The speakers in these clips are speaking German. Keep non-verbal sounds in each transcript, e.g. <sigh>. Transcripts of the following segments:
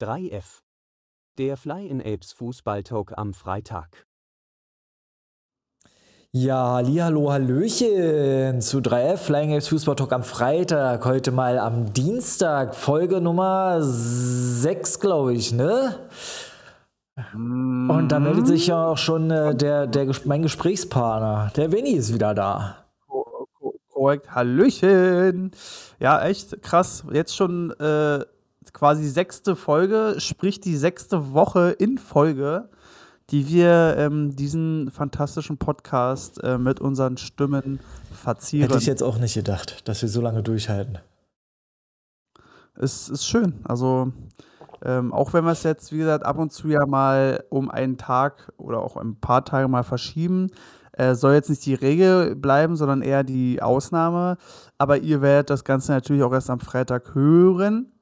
3F. Der Fly in Apes Fußballtalk am Freitag. Ja, hallo, hallöchen zu 3F Flying Apes Fußball Talk am Freitag. Heute mal am Dienstag, Folge Nummer 6, glaube ich, ne? Und da meldet sich ja auch schon äh, der, der, mein Gesprächspartner. Der Benny ist wieder da. Korrekt, Hallöchen. Ja, echt krass. Jetzt schon äh, quasi sechste Folge, sprich die sechste Woche in Folge, die wir ähm, diesen fantastischen Podcast äh, mit unseren Stimmen verzieren. Hätte ich jetzt auch nicht gedacht, dass wir so lange durchhalten. Es ist schön. Also, ähm, auch wenn wir es jetzt, wie gesagt, ab und zu ja mal um einen Tag oder auch ein paar Tage mal verschieben, äh, soll jetzt nicht die Regel bleiben, sondern eher die Ausnahme. Aber ihr werdet das Ganze natürlich auch erst am Freitag hören.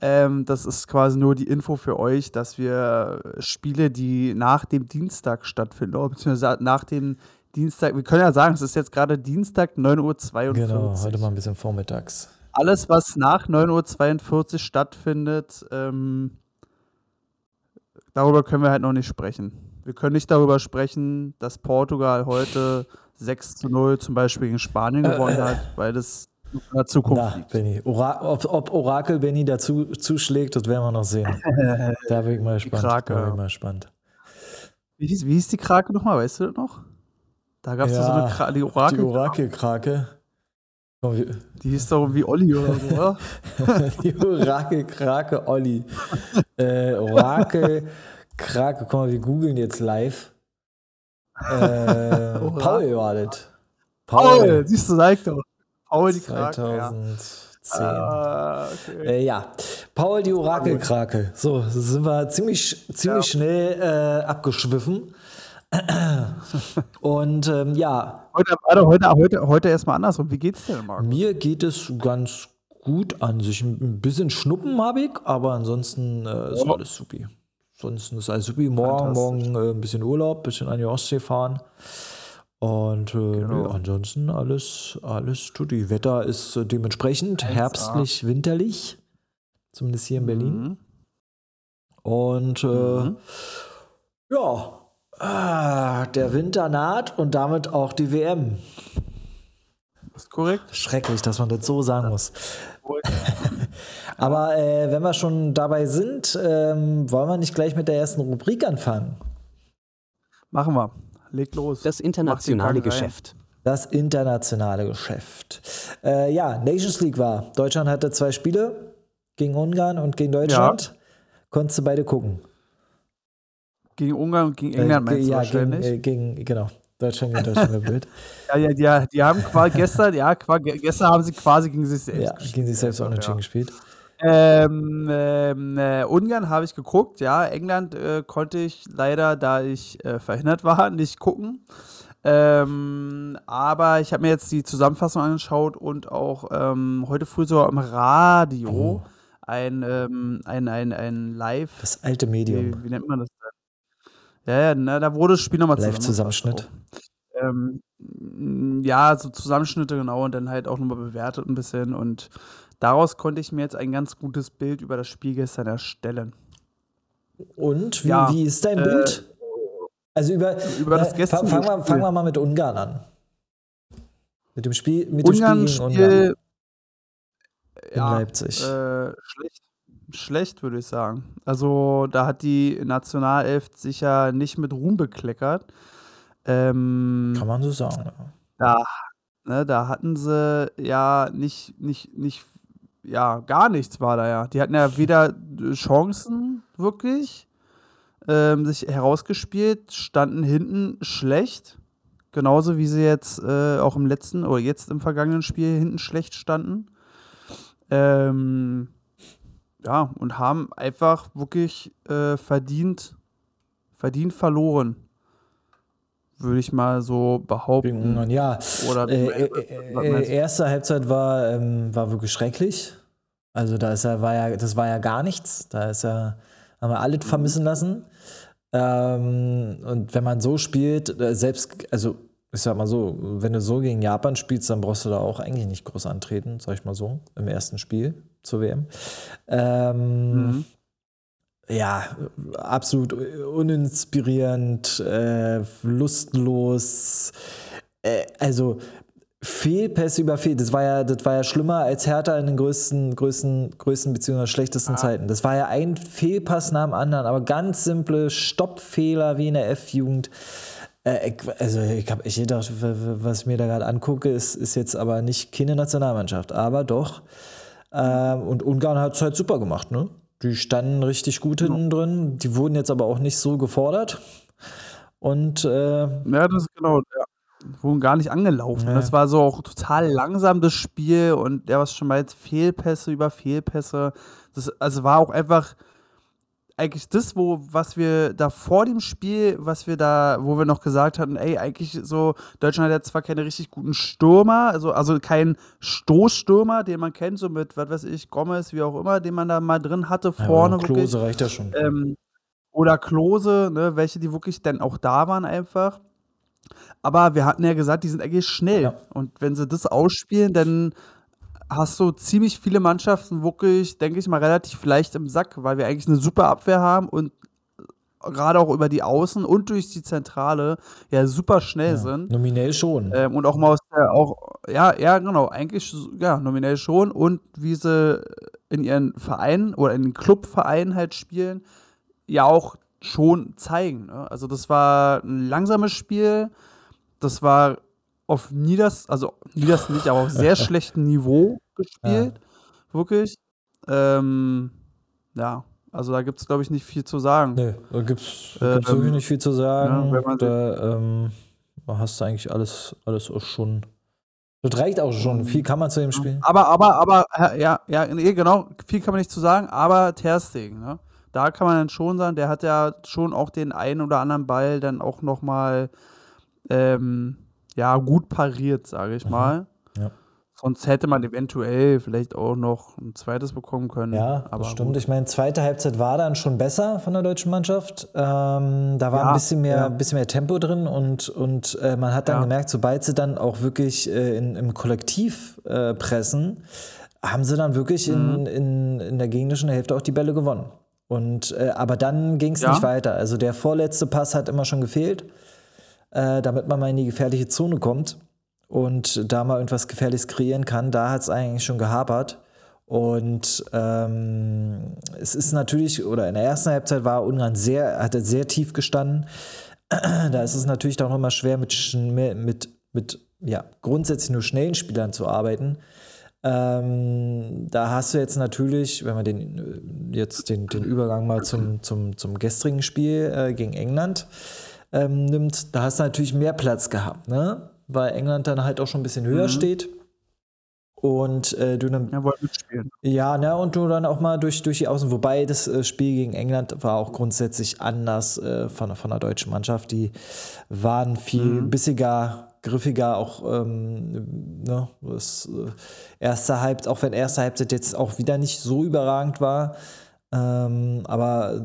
Ähm, das ist quasi nur die Info für euch, dass wir Spiele, die nach dem Dienstag stattfinden, oder beziehungsweise nach dem Dienstag, wir können ja sagen, es ist jetzt gerade Dienstag, 9.42 Uhr. Genau, heute mal ein bisschen vormittags. Alles, was nach 9.42 Uhr stattfindet, ähm, darüber können wir halt noch nicht sprechen. Wir können nicht darüber sprechen, dass Portugal heute 6 zu 0 zum Beispiel gegen Spanien gewonnen hat, weil das in der Zukunft Na, Benny. Ora ob, ob, Orakel Benny dazu zuschlägt, das werden wir noch sehen. <laughs> da bin ich mal gespannt. Krake. Da bin ich mal gespannt. Wie hieß, wie hieß die Krake nochmal? Weißt du das noch? Da gab es ja, so eine Krake, die Orakel. Die Orakelkrake. Die hieß doch wie Olli oder so, oder? <laughs> die Orakelkrake Olli. äh, <laughs> Orakelkrake, guck mal, wir googeln jetzt live. <laughs> Äh, Paul war das. Paul, Paul siehst du, sag doch. Paul die Krake. 2010. Ah, okay. äh, ja, Paul die Orakelkrake. So, sind wir ziemlich, ziemlich ja. schnell äh, abgeschwiffen. <laughs> Und ähm, ja. Heute, heute, heute, heute erstmal andersrum. Wie geht's dir, Marc? Mir geht es ganz gut an sich. Ein bisschen Schnuppen habe ich, aber ansonsten äh, ist oh. alles supi. Ansonsten ist alles supi. Morgen, morgen äh, ein bisschen Urlaub, ein bisschen an die Ostsee fahren. Und äh, genau. nee, ansonsten alles, alles tut. Die Wetter ist äh, dementsprechend 1A. herbstlich, winterlich. Zumindest hier in Berlin. Mhm. Und äh, mhm. ja, ah, der Winter naht und damit auch die WM. ist korrekt. Schrecklich, dass man das so sagen muss. Aber äh, wenn wir schon dabei sind, ähm, wollen wir nicht gleich mit der ersten Rubrik anfangen? Machen wir. Leg los. Das internationale Geschäft. Das internationale Geschäft. Äh, ja, Nations League war. Deutschland hatte zwei Spiele gegen Ungarn und gegen Deutschland. Ja. Konntest du beide gucken? Gegen Ungarn und gegen England äh, meinst ja, du wahrscheinlich? Gegen, äh, gegen, genau. Deutschland gegen Deutschland gebildet. <laughs> ja, ja, die, die haben quasi gestern, ja, gestern haben sie quasi gegen sich selbst ja, gespielt. gegen sich selbst auch ja. gespielt. Ähm, ähm, äh, Ungarn habe ich geguckt, ja. England äh, konnte ich leider, da ich äh, verhindert war, <laughs> nicht gucken. Ähm, aber ich habe mir jetzt die Zusammenfassung angeschaut und auch ähm, heute früh so am Radio oh. ein, ähm, ein, ein, ein Live. Das alte Medium. Wie, wie nennt man das denn? Ja, ja, na, da wurde das Spiel nochmal Live-Zusammenschnitt. Ja, so Zusammenschnitte genau und dann halt auch nochmal bewertet ein bisschen und Daraus konnte ich mir jetzt ein ganz gutes Bild über das Spiel gestern erstellen. Und wie, ja, wie ist dein äh, Bild? Also über, über das äh, Fangen wir, fang wir mal mit Ungarn an. Mit dem Spiel, mit Ungarn dem Spiel gegen Ungarn. In ja, Leipzig. Äh, schlecht. Schlecht, würde ich sagen. Also, da hat die Nationalelf sich ja nicht mit Ruhm bekleckert. Ähm, Kann man so sagen, ja. Da, ne, da hatten sie ja nicht, nicht, nicht ja, gar nichts war da ja. Die hatten ja weder Chancen wirklich ähm, sich herausgespielt, standen hinten schlecht. Genauso wie sie jetzt äh, auch im letzten oder jetzt im vergangenen Spiel hinten schlecht standen. Ähm, ja, und haben einfach wirklich äh, verdient, verdient verloren würde ich mal so behaupten. Ungarn, ja. Oder äh, äh, äh, erste Halbzeit war, ähm, war wirklich schrecklich. Also da ist er, war ja, das war ja gar nichts. Da ist er, haben wir alles vermissen lassen. Ähm, und wenn man so spielt, äh, selbst, also ich sag mal so, wenn du so gegen Japan spielst, dann brauchst du da auch eigentlich nicht groß antreten, sag ich mal so, im ersten Spiel zur WM. Ähm, mhm. Ja, absolut uninspirierend, äh, lustlos. Äh, also Fehlpässe über Fehl. Das war ja, das war ja schlimmer als Hertha in den größten, größten, größten bzw. schlechtesten ah. Zeiten. Das war ja ein Fehlpass nach dem anderen, aber ganz simple Stoppfehler wie in der F-Jugend. Äh, also ich habe ich gedacht, was ich mir da gerade angucke, ist, ist jetzt aber nicht keine Nationalmannschaft, aber doch. Ähm, und Ungarn hat es halt super gemacht, ne? Die standen richtig gut hinten drin. Die wurden jetzt aber auch nicht so gefordert. Und äh, ja, das ist genau, ja. Wurden gar nicht angelaufen. Ja. Das war so auch total langsam das Spiel und der was schon mal jetzt Fehlpässe über Fehlpässe. Das also war auch einfach eigentlich das, wo, was wir da vor dem Spiel, was wir da, wo wir noch gesagt hatten, ey, eigentlich so, Deutschland hat ja zwar keine richtig guten Stürmer, also, also kein Stoßstürmer, den man kennt, so mit, was weiß ich, Gomez, wie auch immer, den man da mal drin hatte vorne. Ja, Klose reicht ja schon. Ähm, oder Klose, ne, welche, die wirklich dann auch da waren einfach. Aber wir hatten ja gesagt, die sind eigentlich schnell. Ja. Und wenn sie das ausspielen, dann hast du ziemlich viele Mannschaften wirklich, denke ich mal, relativ leicht im Sack, weil wir eigentlich eine super Abwehr haben und gerade auch über die Außen und durch die Zentrale ja super schnell ja, sind. Nominell schon. Ähm, und auch mal aus der, auch, ja, ja, genau, eigentlich, ja, nominell schon. Und wie sie in ihren Vereinen oder in den Clubvereinen halt spielen, ja auch schon zeigen. Ne? Also das war ein langsames Spiel, das war auf nieders, also nieders nicht, aber auf sehr <laughs> schlechtem Niveau gespielt. Ja. Wirklich. Ähm, ja, also da gibt es, glaube ich, nicht viel zu sagen. Nee, da gibt es ähm, wirklich nicht viel zu sagen. Ja, da ähm, hast du eigentlich alles, alles auch schon. Das reicht auch schon. Viel kann man zu dem Spiel. Aber, aber, aber, ja, ja, nee, genau, viel kann man nicht zu sagen, aber Terstegen, ne? Da kann man dann schon sagen, der hat ja schon auch den einen oder anderen Ball dann auch nochmal ähm, ja, gut pariert, sage ich mhm. mal. Ja. Sonst hätte man eventuell vielleicht auch noch ein zweites bekommen können. Ja, aber das stimmt. Gut. Ich meine, zweite Halbzeit war dann schon besser von der deutschen Mannschaft. Ähm, da war ja, ein bisschen mehr, ja. bisschen mehr Tempo drin und, und äh, man hat dann ja. gemerkt, sobald sie dann auch wirklich äh, in, im Kollektiv äh, pressen, haben sie dann wirklich mhm. in, in, in der gegnerischen Hälfte auch die Bälle gewonnen. Und, äh, aber dann ging es nicht weiter. Also der vorletzte Pass hat immer schon gefehlt äh, damit man mal in die gefährliche Zone kommt und da mal irgendwas Gefährliches kreieren kann. Da hat es eigentlich schon gehapert. Und ähm, es ist natürlich, oder in der ersten Halbzeit war Ungarn sehr, hat er sehr tief gestanden. <clears throat> da ist es natürlich auch nochmal schwer, mit, mit, mit ja, grundsätzlich nur schnellen Spielern zu arbeiten. Ähm, da hast du jetzt natürlich, wenn man den, jetzt den, den Übergang mal zum, zum, zum gestrigen Spiel äh, gegen England ähm, nimmt, da hast du natürlich mehr Platz gehabt, ne? Weil England dann halt auch schon ein bisschen höher mhm. steht. Und äh, du dann. Ja, mitspielen. Ja, ne, und du dann auch mal durch, durch die Außen. Wobei das äh, Spiel gegen England war auch grundsätzlich anders äh, von, von der deutschen Mannschaft. Die waren viel mhm. bissiger, griffiger, auch ähm, ne, das äh, erste Halbzeit, auch wenn erste Halbzeit jetzt auch wieder nicht so überragend war. Ähm, aber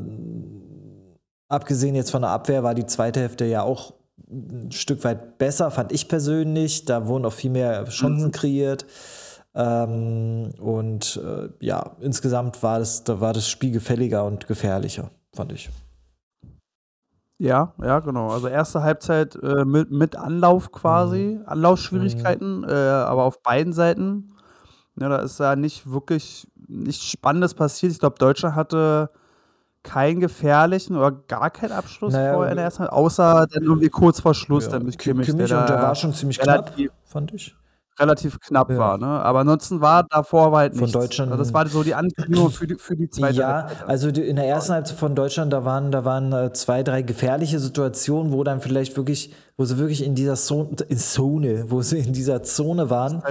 Abgesehen jetzt von der Abwehr war die zweite Hälfte ja auch ein Stück weit besser, fand ich persönlich. Da wurden auch viel mehr Chancen mhm. kreiert. Ähm, und äh, ja, insgesamt war das, da war das Spiel gefälliger und gefährlicher, fand ich. Ja, ja, genau. Also erste Halbzeit äh, mit, mit Anlauf quasi, mhm. Anlaufschwierigkeiten, mhm. äh, aber auf beiden Seiten. Ja, da ist ja nicht wirklich nichts Spannendes passiert. Ich glaube, Deutschland hatte keinen gefährlichen oder gar keinen Abschluss naja, vorher in der ersten, außer dann irgendwie kurz vor Schluss, ja, dann durch Kimmich, Kimmich der, und der war schon ziemlich knapp, fand ich relativ knapp ja. war. Ne? Aber ansonsten war davor war halt nichts. Von Deutschland. Also das war so die Ankündigung für die, für die <clears throat> zweite Ja, Halbzeit. also in der ersten Halbzeit von Deutschland, da waren, da waren äh, zwei, drei gefährliche Situationen, wo dann vielleicht wirklich, wo sie wirklich in dieser Zone, in Zone wo sie in dieser Zone waren.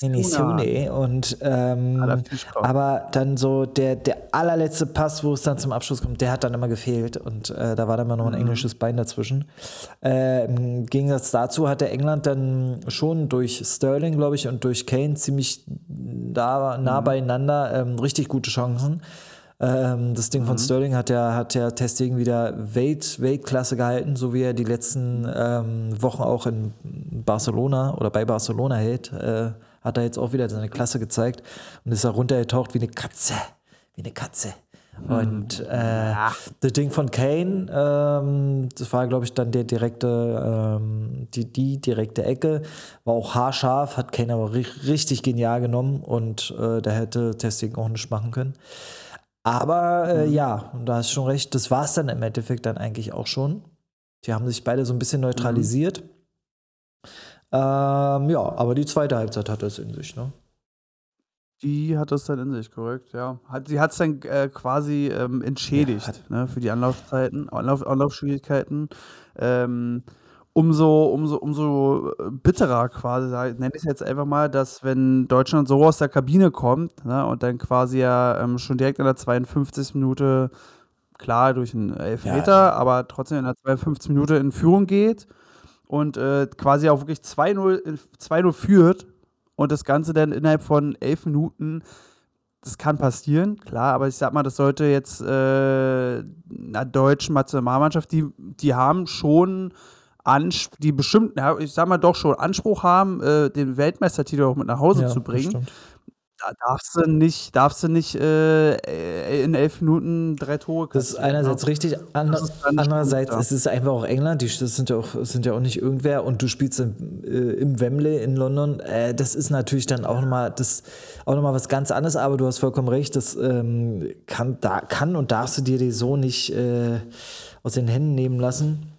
In die Zone. Und ähm, aber dann so der, der allerletzte Pass, wo es dann zum Abschluss kommt, der hat dann immer gefehlt. Und äh, da war dann immer noch ein mhm. englisches Bein dazwischen. Äh, Im Gegensatz dazu hatte England dann schon durch Sterling, glaube ich, und durch Kane ziemlich da, nah mhm. beieinander ähm, richtig gute Chancen. Ähm, das Ding von Sterling hat ja, hat ja Testing wieder Welt, Weltklasse gehalten, so wie er die letzten ähm, Wochen auch in Barcelona oder bei Barcelona hält. Äh, hat er jetzt auch wieder seine Klasse gezeigt und ist da runtergetaucht wie eine Katze. Wie eine Katze. Und äh, das Ding von Kane, ähm, das war, glaube ich, dann der direkte, ähm, die, die direkte Ecke, war auch haarscharf, hat Kane aber ri richtig genial genommen und äh, da hätte Testing auch nicht machen können. Aber äh, ja, und da hast du schon recht, das war es dann im Endeffekt dann eigentlich auch schon. Die haben sich beide so ein bisschen neutralisiert. Ähm, ja, aber die zweite Halbzeit hat es in sich, ne? Die hat das dann in sich, korrekt, ja. Hat, sie hat es dann äh, quasi ähm, entschädigt hat- ne, für die Anlaufzeiten, Anlauf, Anlaufschwierigkeiten. Ähm, umso, umso, umso äh, bitterer quasi, nenne ich es jetzt einfach mal, dass wenn Deutschland so aus der Kabine kommt ne, und dann quasi ja ähm, schon direkt in der 52. Minute, klar durch einen Elfmeter, aber trotzdem in der 52. Minute in Führung geht und äh, quasi auch wirklich 2-0 in- 2-0 führt und das Ganze dann innerhalb von elf Minuten, das kann passieren, klar, aber ich sag mal, das sollte jetzt äh, einer deutschen Nationalmannschaft, die, die haben schon Ansp die bestimmt, ja, ich sag mal doch schon Anspruch haben, äh, den Weltmeistertitel auch mit nach Hause Ja, zu bringen. Da darfst du nicht, darfst du nicht äh, äh, in elf Minuten drei Tore Das ist kassieren, ne? einerseits richtig, ander, ist andererseits gut, ja. es ist einfach auch England, die das sind ja auch, sind ja auch nicht irgendwer und du spielst im, äh, im Wembley in London, äh, das ist natürlich dann auch nochmal das auch noch mal was ganz anderes, aber du hast vollkommen recht, das ähm, kann, da, kann und darfst du dir die so nicht äh, aus den Händen nehmen lassen.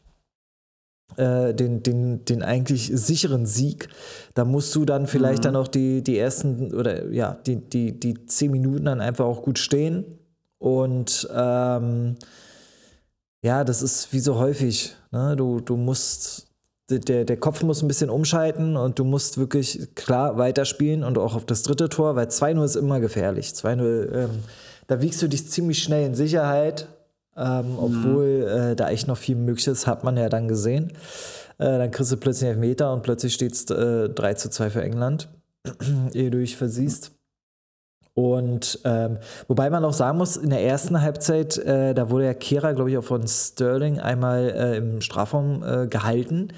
Äh, den, den, den eigentlich sicheren Sieg. Da musst du dann vielleicht dann auch die, die ersten oder ja, die, die, die zehn Minuten dann einfach auch gut stehen. Und ähm, ja, das ist wie so häufig. Ne? Du, du musst, der, der Kopf muss ein bisschen umschalten und du musst wirklich klar weiterspielen und auch auf das dritte Tor, weil 2-0 ist immer gefährlich. 2-0, ähm, da wiegst du dich ziemlich schnell in Sicherheit, ähm, obwohl äh, da echt noch viel möglich ist, hat man ja dann gesehen. Äh, dann kriegst du plötzlich einen Elfmeter und plötzlich steht es äh, 3 zu 2 für England, <clears throat> ehe du dich versiehst. Und ähm, wobei man auch sagen muss, in der ersten Halbzeit, äh, da wurde ja Kehra, glaube ich, auch von Sterling einmal äh, im Strafraum äh, gehalten.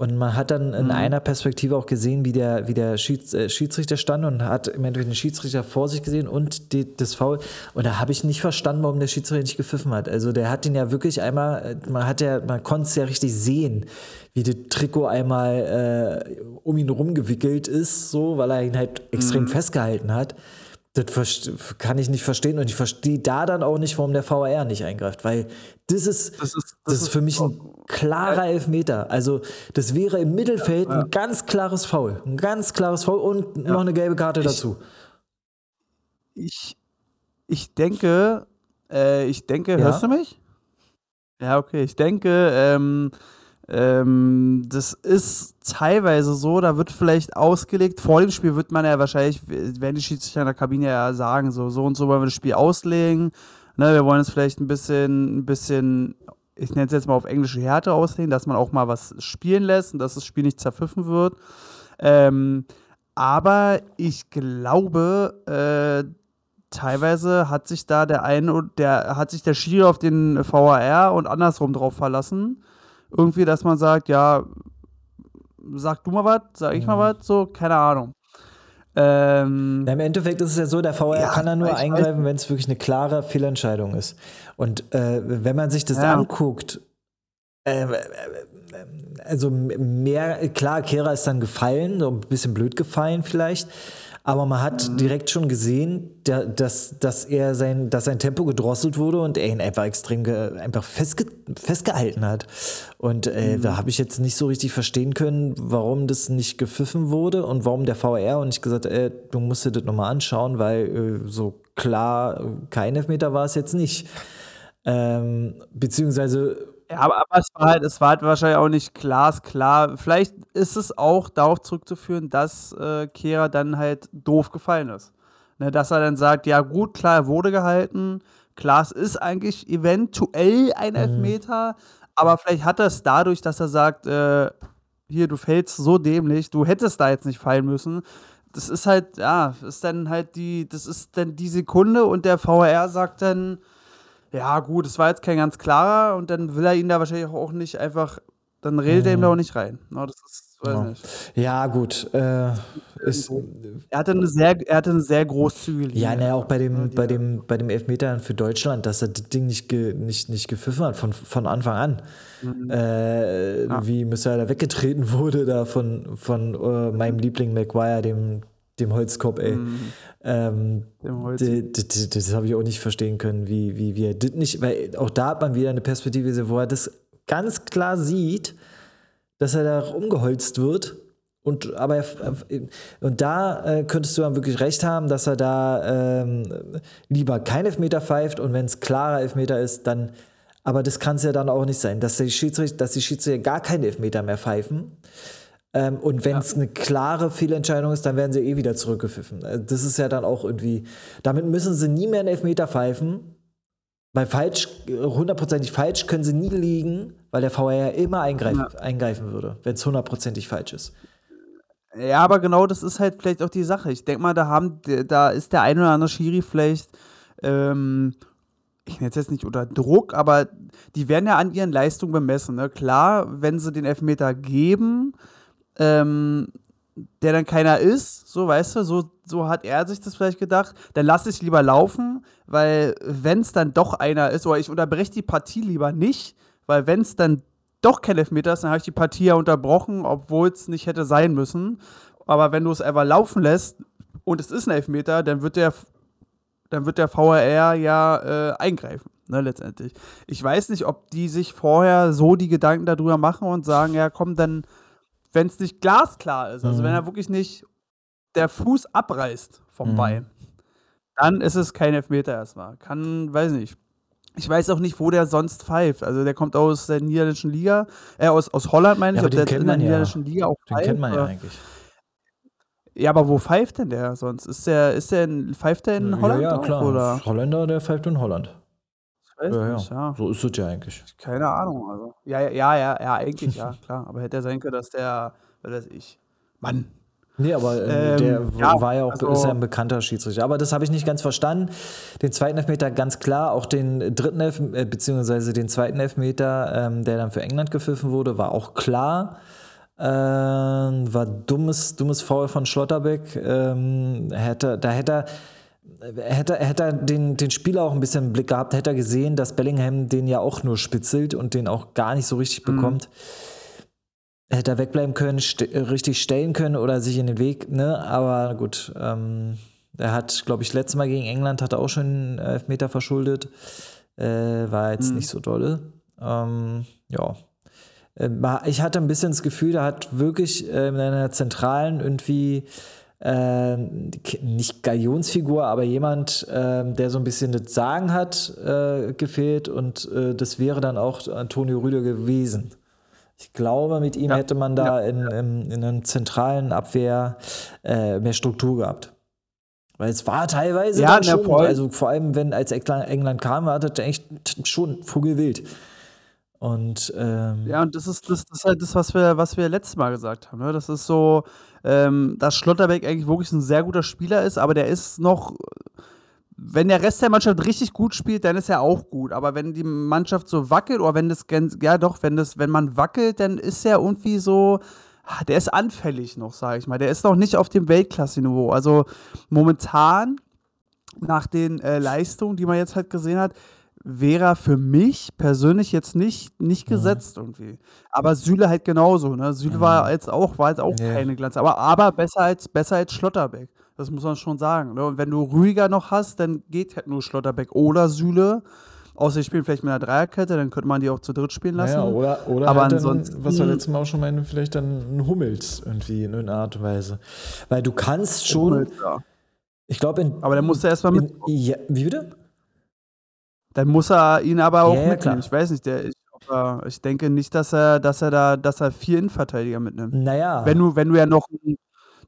Und man hat dann in einer Perspektive auch gesehen, wie der, wie der Schieds, äh, Schiedsrichter stand und hat im Endeffekt den Schiedsrichter vor sich gesehen und die, das Foul. Und da habe ich nicht verstanden, warum der Schiedsrichter nicht gepfiffen hat. Also der hat ihn ja wirklich einmal, äh, man hat ja, man konnte es ja richtig sehen, wie das Trikot einmal äh, um ihn rumgewickelt ist, so, weil er ihn halt extrem festgehalten hat. Das kann ich nicht verstehen und ich verstehe da dann auch nicht, warum der VAR nicht eingreift, weil das ist, Das ist- das das ist für mich ein klarer Elfmeter. Also das wäre im Mittelfeld ein ganz klares Foul, ein ganz klares Foul und noch eine gelbe Karte dazu. Ich, ich denke, äh, ich denke, Ja. hörst du mich? Ja, okay. Ich denke, ähm, ähm, das ist teilweise so, da wird vielleicht ausgelegt, vor dem Spiel wird man ja wahrscheinlich, werden die Schiedsrichter in der Kabine ja sagen, so, so und so wollen wir das Spiel auslegen. Ne, wir wollen es vielleicht ein bisschen, ein bisschen, ich nenne es jetzt mal auf englische Härte auslegen, dass man auch mal was spielen lässt und dass das Spiel nicht zerpfiffen wird. Ähm, aber ich glaube, äh, teilweise hat sich da der eine der hat sich der Schiri auf den VAR und andersrum drauf verlassen. Irgendwie, dass man sagt, ja, sag du mal was, sag ich mal was, so, keine Ahnung. Ähm, Ja, Im Endeffekt ist es ja so, der VR Ja, kann da nur eingreifen, wenn es wirklich eine klare Fehlentscheidung ist. Und äh, wenn man sich das Ja. anguckt, äh, äh, also mehr, klar, Kehra ist dann gefallen, so ein bisschen blöd gefallen vielleicht, aber man hat Mhm. direkt schon gesehen, dass, dass er sein, dass sein Tempo gedrosselt wurde und er ihn einfach extrem einfach festge, festgehalten hat. Und äh, Mhm. da habe ich jetzt nicht so richtig verstehen können, warum das nicht gepfiffen wurde und warum der VR und nicht gesagt, äh, du musst dir das nochmal anschauen, weil äh, so klar kein Elfmeter war es jetzt nicht. Ähm, beziehungsweise Ja, aber, aber es, war halt, es war halt wahrscheinlich auch nicht glasklar. Vielleicht ist es auch darauf zurückzuführen, dass äh, Kehra dann halt doof gefallen ist. Ne, dass er dann sagt, ja gut, klar, er wurde gehalten. Klar, es ist eigentlich eventuell ein Elfmeter, aber vielleicht hat er es dadurch, dass er sagt, äh, hier, du fällst so dämlich, du hättest da jetzt nicht fallen müssen. das ist halt, ja, ist dann halt die, das ist dann die Sekunde und der VR sagt dann, ja, gut, es war jetzt kein ganz klarer und dann will er ihn da wahrscheinlich auch nicht einfach, dann redet er ihm da auch nicht rein. No, das ist, weiß Ja. nicht. Ja, gut. Äh, ist, Er hatte eine sehr, er hatte eine sehr großzügige ja, naja, auch bei dem, die bei dem, bei dem Elfmeter für Deutschland, dass er das Ding nicht, ge, nicht, nicht gepfiffen hat von, von Anfang an. Mhm. Äh, Wie Musiala weggetreten <laughs> wurde da von, von äh, meinem Liebling Maguire, dem, dem Holzkopf, ey. Ähm, Dem Holz. das habe ich auch nicht verstehen können, wie, wie wir das nicht, weil auch da hat man wieder eine Perspektive, wo er das ganz klar sieht, dass er da umgeholzt wird. Und, aber er, und da äh, könntest du dann wirklich recht haben, dass er da ähm, lieber kein Elfmeter pfeift und wenn es klarer Elfmeter ist, dann. Aber das kann es ja dann auch nicht sein, dass die Schiedsrichter, dass die Schiedsrichter gar keinen Elfmeter mehr pfeifen. Ähm, und wenn es eine klare Fehlentscheidung ist, dann werden sie eh wieder zurückgepfiffen. Äh, Das ist ja dann auch irgendwie. Damit müssen sie nie mehr einen Elfmeter pfeifen. Weil falsch, hundertprozentig falsch können sie nie liegen, weil der VR ja immer eingreifen, eingreifen würde, wenn es hundertprozentig falsch ist. Ja, aber genau das ist halt vielleicht auch die Sache. Ich denke mal, da haben, da ist der ein oder andere Schiri vielleicht, ähm, ich nenne es jetzt nicht unter Druck, aber die werden ja an ihren Leistungen bemessen. Ne? Klar, wenn sie den Elfmeter geben, ähm, der dann keiner ist, so weißt du, so, so hat er sich das vielleicht gedacht, dann lasse ich lieber laufen, weil wenn es dann doch einer ist, oder ich unterbreche die Partie lieber nicht, weil wenn es dann doch kein Elfmeter ist, dann habe ich die Partie ja unterbrochen, obwohl es nicht hätte sein müssen. Aber wenn du es einfach laufen lässt und es ist ein Elfmeter, dann wird der, dann wird der VRR ja äh, eingreifen, ne, letztendlich. Ich weiß nicht, ob die sich vorher so die Gedanken darüber machen und sagen, ja komm, dann, wenn es nicht glasklar ist, also Mhm. wenn er wirklich nicht der Fuß abreißt vom Mhm. Bein, dann ist es kein Elfmeter erstmal. Kann, weiß nicht. Ich weiß auch nicht, wo der sonst pfeift. Also der kommt aus der niederländischen Liga, äh, aus, aus Holland meine Ja, ich, aber ob den kennt in der man ja. niederländischen Liga auch Den pfeift. kennt man ja eigentlich. Ja, aber wo pfeift denn der sonst? Ist der, ist der in, pfeift der in Holland ja, ja, klar. oder? Holländer, der pfeift in Holland. Weiß Ja, nicht, ja. ja. So ist es ja eigentlich. Keine Ahnung, also. Ja, ja, ja, ja, ja eigentlich, ja, <laughs> klar. Aber hätte ja sein können, dass der, was weiß ich, Mann. Nee, aber äh, Ähm, der ja, war ja auch also- ist ja ein bekannter Schiedsrichter. Aber das habe ich nicht ganz verstanden. Den zweiten Elfmeter ganz klar, auch den dritten Elf äh, beziehungsweise den zweiten Elfmeter, ähm, der dann für England gepfiffen wurde, war auch klar. Ähm, war dummes, dummes Foul von Schlotterbeck. Ähm, hätte, da hätte er hätte, hätte er den, den Spieler auch ein bisschen im Blick gehabt, hätte er gesehen, dass Bellingham den ja auch nur spitzelt und den auch gar nicht so richtig bekommt. Hätte er wegbleiben können, st richtig stellen können oder sich in den Weg, ne? Aber gut, ähm, er hat, glaube ich, letztes Mal gegen England hat er auch schon einen Elfmeter verschuldet. Äh, war jetzt nicht so dolle. Ähm, ja. Äh, Ich hatte ein bisschen das Gefühl, da hat wirklich äh, in einer zentralen irgendwie äh, nicht Galionsfigur, aber jemand, äh, der so ein bisschen das Sagen hat, äh, gefehlt und äh, das wäre dann auch Antonio Rüder gewesen. Ich glaube, mit ihm Ja, hätte man da in, in, in einer zentralen Abwehr äh, mehr Struktur gehabt. Weil es war teilweise Ja, schon, voll. also vor allem, wenn als England England kam, war das echt schon vogelwild. Und ähm, Ja, und das ist, das, das ist halt das, was wir, was wir letztes Mal gesagt haben. Ne? Das ist so, ähm, dass Schlotterbeck eigentlich wirklich ein sehr guter Spieler ist, aber der ist noch, wenn der Rest der Mannschaft richtig gut spielt, dann ist er auch gut. Aber wenn die Mannschaft so wackelt, oder wenn das ja doch, wenn das, wenn man wackelt, dann ist er irgendwie so, ah, der ist anfällig noch, sage ich mal. Der ist noch nicht auf dem Weltklasse-Niveau. Also momentan, nach den äh, Leistungen, die man jetzt halt gesehen hat, wäre er für mich persönlich jetzt nicht, nicht Mhm. gesetzt irgendwie. Aber Süle halt genauso. Ne? Süle war jetzt auch, war jetzt auch Ja. keine Glanz. Aber, aber besser, als, besser als Schlotterbeck. Das muss man schon sagen. Ne? Und wenn du ruhiger noch hast, dann geht halt nur Schlotterbeck oder Süle. Außer die spielen vielleicht mit einer Dreierkette, dann könnte man die auch zu dritt spielen lassen. Naja, oder, oder Aber halt ansonsten- dann, was wir letztes Mal auch schon meinen, vielleicht dann ein Hummels irgendwie in irgendeiner Art und Weise. Weil du kannst schon, Ja. ich glaube, in, Aber dann muss er erstmal mit. ja, wie bitte? Dann muss er ihn aber auch Ja, ja, mitnehmen. klar. Ich weiß nicht, der, ich, er, ich denke nicht, dass er, dass er da, dass er vier Innenverteidiger mitnimmt. Naja, Wenn du, wenn du ja noch,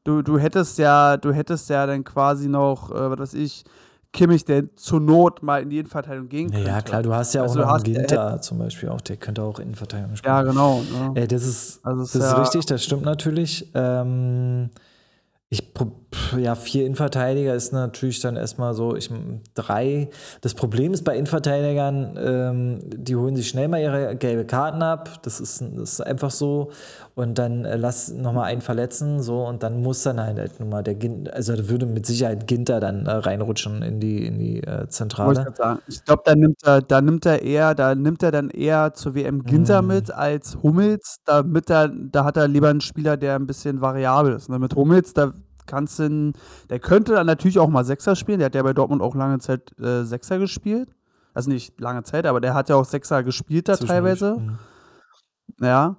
du, du hättest ja, du hättest ja dann quasi noch, äh, was weiß ich, Kimmich, der zur Not mal in die Innenverteidigung gehen könnte. naja, klar, du hast ja auch Also noch einen er Ginter zum Beispiel auch, der könnte auch Innenverteidigung spielen. Ja, genau. Ne? Äh, das ist, Also das ist ja- richtig, das stimmt natürlich. Ähm, ich, ja, vier Innenverteidiger ist natürlich dann erstmal so, ich drei. Das Problem ist bei Innenverteidigern, ähm, die holen sich schnell mal ihre gelbe Karten ab. Das ist, das ist einfach so. Und dann äh, lass nochmal einen verletzen, so und dann muss dann halt, halt nochmal der Ginter, also da würde mit Sicherheit Ginter dann äh, reinrutschen in die, in die äh, Zentrale. Ich, ich glaube, da nimmt er, da nimmt er eher, da nimmt er dann eher zur WM Ginter mm. mit als Hummels. Damit er, da hat er lieber einen Spieler, der ein bisschen variabel ist. Ne? Mit Hummels, da kannst du, der könnte dann natürlich auch mal Sechser spielen. Der hat ja bei Dortmund auch lange Zeit äh, Sechser gespielt. Also nicht lange Zeit, aber der hat ja auch Sechser gespielt da teilweise. Mhm. Ja.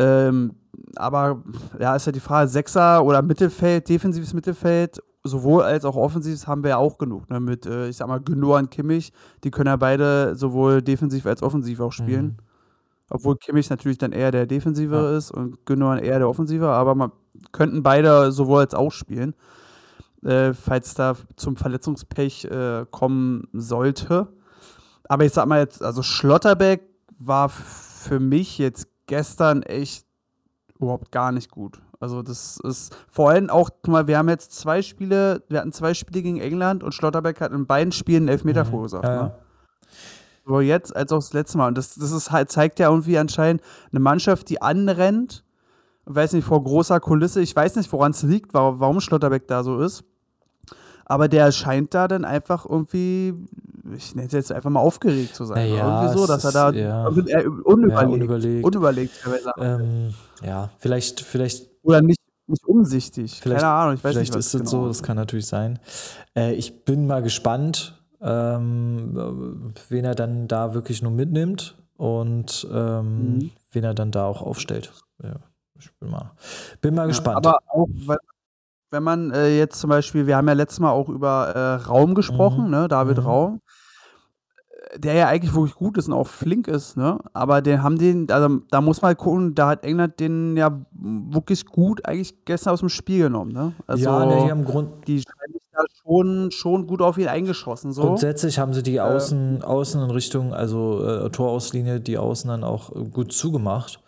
Ähm, aber ja, ist ja die Frage, Sechser oder Mittelfeld, defensives Mittelfeld, sowohl als auch offensives haben wir ja auch genug. Ne? Mit, äh, ich sag mal, Gündogan und Kimmich, die können ja beide sowohl defensiv als offensiv auch spielen. Mhm. Obwohl Kimmich natürlich dann eher der Defensive ja. ist und Gündogan eher der Offensive, aber man könnten beide sowohl als auch spielen, äh, falls da zum Verletzungspech äh, kommen sollte. Aber ich sag mal jetzt, also Schlotterbeck war für mich jetzt gestern echt überhaupt gar nicht gut. Also das ist vor allem auch, guck mal, wir haben jetzt zwei Spiele, wir hatten zwei Spiele gegen England und Schlotterbeck hat in beiden Spielen Elfmeter mhm. verursacht. Ja, ne? Sowohl jetzt als auch das letzte Mal. Und das, das ist halt, zeigt ja irgendwie anscheinend eine Mannschaft, die anrennt, weiß nicht, vor großer Kulisse. Ich weiß nicht, woran es liegt, warum Schlotterbeck da so ist. Aber der scheint da dann einfach irgendwie, ich nenne es jetzt einfach mal aufgeregt zu sein. Ja, irgendwie so, dass er da ja. unüberlegt, ja, unüberlegt, unüberlegt ähm, ja, vielleicht, vielleicht. Oder nicht, nicht umsichtig. Keine Ahnung, ich weiß vielleicht nicht. Vielleicht ist es genau. so, das kann natürlich sein. Äh, ich bin mal gespannt, ähm, wen er dann da wirklich nur mitnimmt und ähm, mhm. wen er dann da auch aufstellt. Ja, ich bin mal, bin mal gespannt. Aber auch, weil wenn man äh, jetzt zum Beispiel, wir haben ja letztes Mal auch über äh, Raum gesprochen, mhm. ne, David mhm. Raum, der ja eigentlich wirklich gut ist und auch flink ist, ne? Aber den haben den, also da muss man gucken, da hat England den ja wirklich gut eigentlich gestern aus dem Spiel genommen, ne? Also, ja, ne, die haben Grund. Die da schon, schon gut auf ihn eingeschossen. So. Grundsätzlich haben sie die äh. Außen, äh, Außen in Richtung, also äh, Torauslinie, die Außen dann auch gut zugemacht.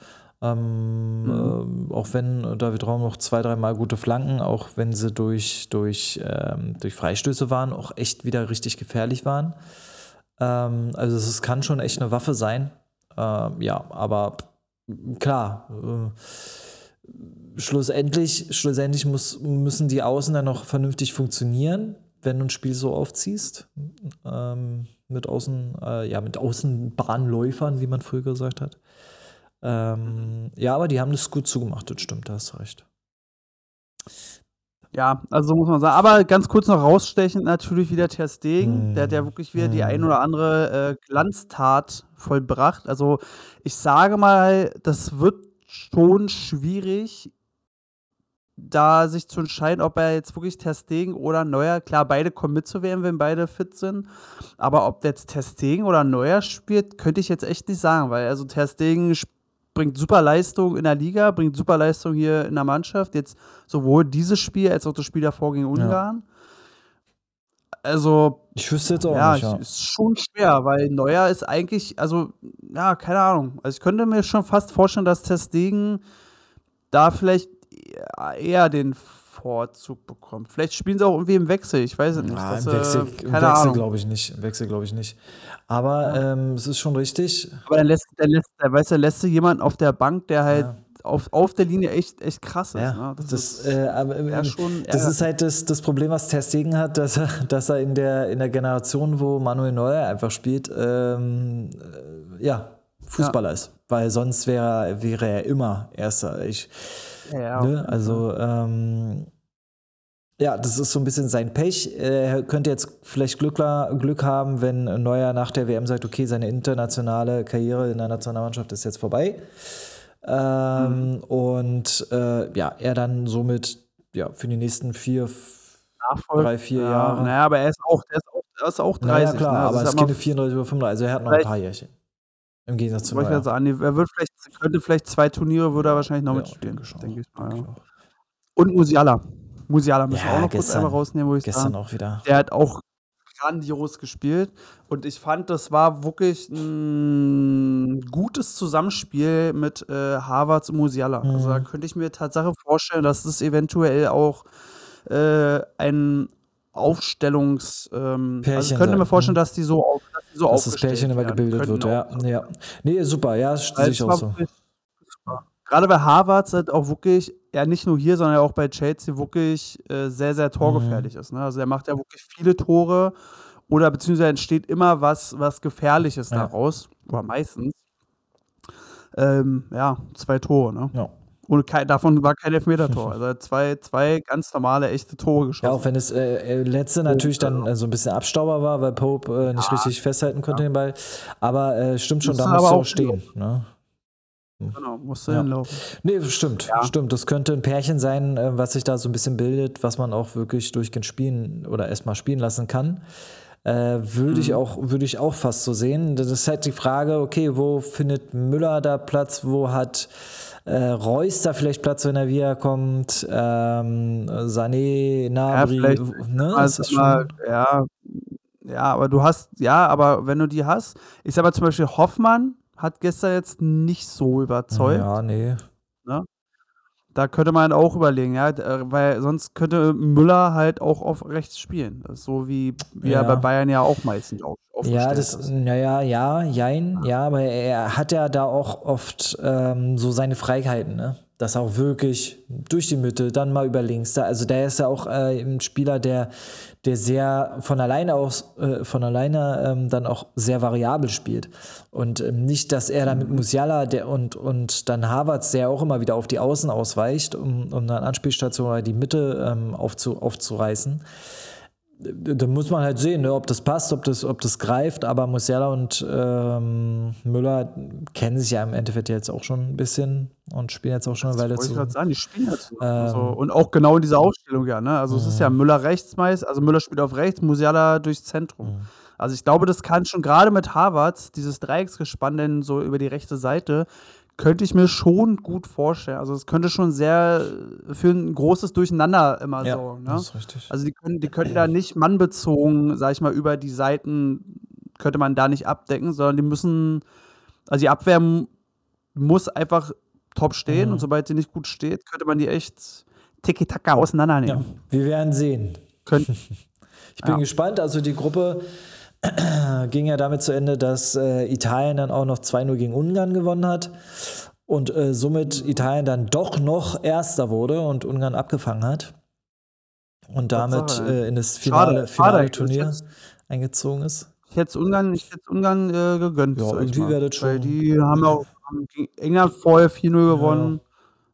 Ähm, mhm. äh, auch wenn David Raum noch zwei, dreimal gute Flanken, auch wenn sie durch, durch, ähm, durch Freistöße waren, auch echt wieder richtig gefährlich waren. Ähm, also es kann schon echt eine Waffe sein. Ähm, ja, aber klar, äh, schlussendlich, schlussendlich muss, müssen die Außen dann noch vernünftig funktionieren, wenn du ein Spiel so aufziehst. Ähm, mit Außen, äh, ja, mit Außenbahnläufern, wie man früher gesagt hat. Ähm, ja, aber die haben das gut zugemacht, das stimmt, da hast du recht. Ja, also so muss man sagen. Aber ganz kurz noch rausstechend natürlich wieder Ter Stegen. Mm. Der hat ja wirklich wieder mm. die ein oder andere äh, Glanztat vollbracht. Also ich sage mal, das wird schon schwierig, da sich zu entscheiden, ob er jetzt wirklich Ter Stegen oder Neuer, klar, beide kommen mitzuwerden, wenn beide fit sind, aber ob jetzt Ter Stegen oder Neuer spielt, könnte ich jetzt echt nicht sagen, weil also Ter Stegen spielt bringt super Leistung in der Liga, bringt super Leistung hier in der Mannschaft. Jetzt sowohl dieses Spiel als auch das Spiel davor gegen Ungarn. Ja. Also, ich wüsste jetzt auch ja, nicht. Ja, ist schon schwer, weil Neuer ist eigentlich, also, ja, keine Ahnung. Also, ich könnte mir schon fast vorstellen, dass Testegen da vielleicht eher den Vorzug bekommt. Vielleicht spielen sie auch irgendwie im Wechsel, ich weiß es nicht. Ja, das, im Wechsel, äh, Wechsel glaube ich nicht. Im Wechsel glaube ich nicht. Aber ja. ähm, es ist schon richtig. Aber dann lässt, dann lässt, dann, weißt du, lässt du jemanden auf der Bank, der halt ja. auf, auf der Linie echt, echt krass ist. Ja, ne? das, das, ist, äh, aber, ähm, schon, das ist halt das, das Problem, was Ter Stegen hat, dass er, <laughs> dass er in, der, in der Generation, wo Manuel Neuer einfach spielt, ähm, äh, ja, Fußballer ist. Weil sonst wäre, wäre er immer Erster. Ich, ja, ne? Also, ähm, ja, das ist so ein bisschen sein Pech. Er könnte jetzt vielleicht Glück, Glück haben, wenn Neuer nach der WM sagt, okay, seine internationale Karriere in der Nationalmannschaft ist jetzt vorbei. Ähm, mhm. Und äh, ja, er dann somit ja, für die nächsten vier, Nachfolge. drei, vier ja, Jahre. Naja, aber er ist auch, er ist auch, er ist auch 30. Naja, klar, ne? also aber es geht 34 oder 35, also er hat noch ein paar Jährchen. Im Gegensatz zu Neuer. Sagen, er wird vielleicht, könnte vielleicht zwei Turniere, würde er wahrscheinlich noch ja, mitspielen, denke ich mal. Ja. Und Musiala. Musiala müssen wir auch noch gestern, kurz einmal rausnehmen, wo ich Gestern sagen. auch wieder. Der hat auch grandios gespielt. Und ich fand, das war wirklich ein gutes Zusammenspiel mit äh, Harvards und Musiala. Mhm. Also da mhm. könnte ich mir Tatsache vorstellen, dass das eventuell auch äh, ein Aufstellungs. Ähm, also ich könnte mir vorstellen, hm. dass die so, auf, dass die so Dass das Pärchen immer gebildet wird, ja. ja. Nee, super, ja, sehe Weil ich auch so. super. Gerade bei Harvard halt auch wirklich, ja nicht nur hier, sondern auch bei Chelsea wirklich äh, sehr, sehr Mhm. torgefährlich ist. Ne? Also er macht ja wirklich viele Tore oder beziehungsweise entsteht immer was, was Gefährliches Ja. daraus, oder meistens. Ähm, ja, zwei Tore, ne? Ja. Und kei- davon war kein Elfmeter-Tor. <laughs> Also er zwei, zwei ganz normale, echte Tore geschossen. Ja, auch wenn es äh, äh, letzte natürlich dann äh, so ein bisschen Abstauber war, weil Pope äh, nicht richtig festhalten konnte den Ball. Aber äh, stimmt schon, da du auch auch stehen. Ne? Genau, musste Ja. hinlaufen. Nee, stimmt, Ja. stimmt. Das könnte ein Pärchen sein, äh, was sich da so ein bisschen bildet, was man auch wirklich durchgehend spielen oder erstmal spielen lassen kann. Äh, würde ich Mhm. auch, würde ich auch fast so sehen. Das ist halt die Frage, okay, wo findet Müller da Platz, wo hat äh, Reus da vielleicht Platz, wenn er wiederkommt, ähm, Sané, Nabri, vielleicht- ne? Also ist mal, ja, ja, aber du hast, ja, aber wenn du die hast, ich sag mal zum Beispiel Hoffmann hat gestern jetzt nicht so überzeugt. ja, nee. Da könnte man auch überlegen, ja, äh, weil sonst könnte Müller halt auch auf rechts spielen. So wie, wie er Ja. bei Bayern ja auch meistens auf, Ja, das, ist. naja, ja, jein, ja, aber er hat ja da auch oft ähm, so seine Freiheiten, ne? Dass er auch wirklich durch die Mitte, dann mal über links, da, also der ist ja auch äh, ein Spieler, der, der sehr von alleine aus, äh, von alleine ähm, dann auch sehr variabel spielt. Und ähm, nicht, dass er da mit Musiala der und, und dann Havertz, der auch immer wieder auf die Außen ausweicht, um, um eine Anspielstation oder die Mitte ähm, aufzu, aufzureißen da muss man halt sehen, ne, ob das passt, ob das, ob das greift. Aber Musiala und ähm, Müller kennen sich ja im Endeffekt jetzt auch schon ein bisschen und spielen jetzt auch schon eine Weile Wollte ich zu. gerade sagen, die spielen so. Ähm. also, und auch genau in dieser Aufstellung, ja. Ne? Also es ist ja Müller rechts meist, also Müller spielt auf rechts, Musiala durchs Zentrum. Mhm. Also ich glaube, das kann schon gerade mit Harvards, dieses Dreiecksgespann denn so über die rechte Seite, könnte ich mir schon gut vorstellen. Also es könnte schon sehr für ein großes Durcheinander immer Ja, sorgen. Ne? das ist richtig. Also die können, die können da nicht mannbezogen, sag ich mal, über die Seiten könnte man da nicht abdecken, sondern die müssen, also die Abwehr muss einfach top stehen Mhm. und sobald sie nicht gut steht, könnte man die echt tiki-taka auseinandernehmen. Ja, wir werden sehen. Könnt, <laughs> Ich bin Ja. gespannt. Also die Gruppe <clears throat> ging ja damit zu Ende, dass äh, Italien dann auch noch 2-0 gegen Ungarn gewonnen hat und äh, somit Italien dann doch noch Erster wurde und Ungarn abgefangen hat und damit äh, in das Finale, Finale. Turnier eingezogen ist. ich hätte Ungarn, ich hätte Ungarn äh, gegönnt. Ja, irgendwie wäre das Weil schon- die haben auch haben gegen England vorher 4-0 gewonnen.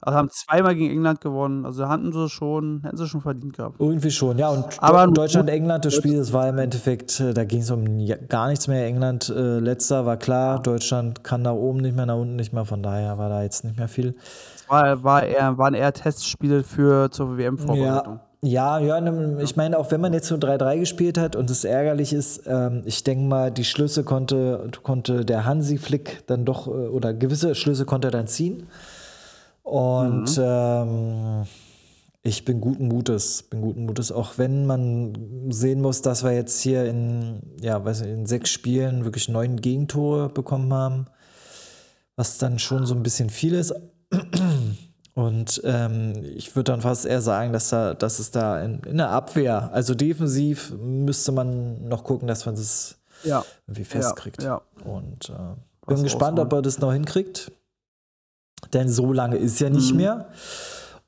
Also haben zweimal gegen England gewonnen. Also hatten sie schon, hätten sie schon verdient gehabt. Irgendwie schon, ja. Und Aber Deu- gut- Deutschland-England, das Spiel, das war im Endeffekt, äh, da ging es um gar nichts mehr. England äh, letzter war klar, Deutschland kann nach oben nicht mehr, nach unten nicht mehr. Von daher war da jetzt nicht mehr viel. Es war, war eher, waren eher Testspiele für zur WM-Vorbereitung. Ja, ja, ja, ne, ich meine, auch wenn man jetzt nur 3-3 gespielt hat und es ärgerlich ist, ähm, ich denke mal, die Schlüsse konnte, konnte der Hansi Flick dann doch, äh, oder gewisse Schlüsse konnte er dann ziehen. Und ähm, ich bin guten Mutes, bin guten Mutes, auch wenn man sehen muss, dass wir jetzt hier in, ja, weiß nicht, in sechs Spielen wirklich neun Gegentore bekommen haben, was dann schon so ein bisschen viel ist. Und ähm, ich würde dann fast eher sagen, dass, da, dass es da in, in der Abwehr, also defensiv, müsste man noch gucken, dass man das Ja. irgendwie festkriegt. Ja, Und äh, bin gespannt, ob er das noch hinkriegt. Denn so lange ist ja nicht Mhm. mehr.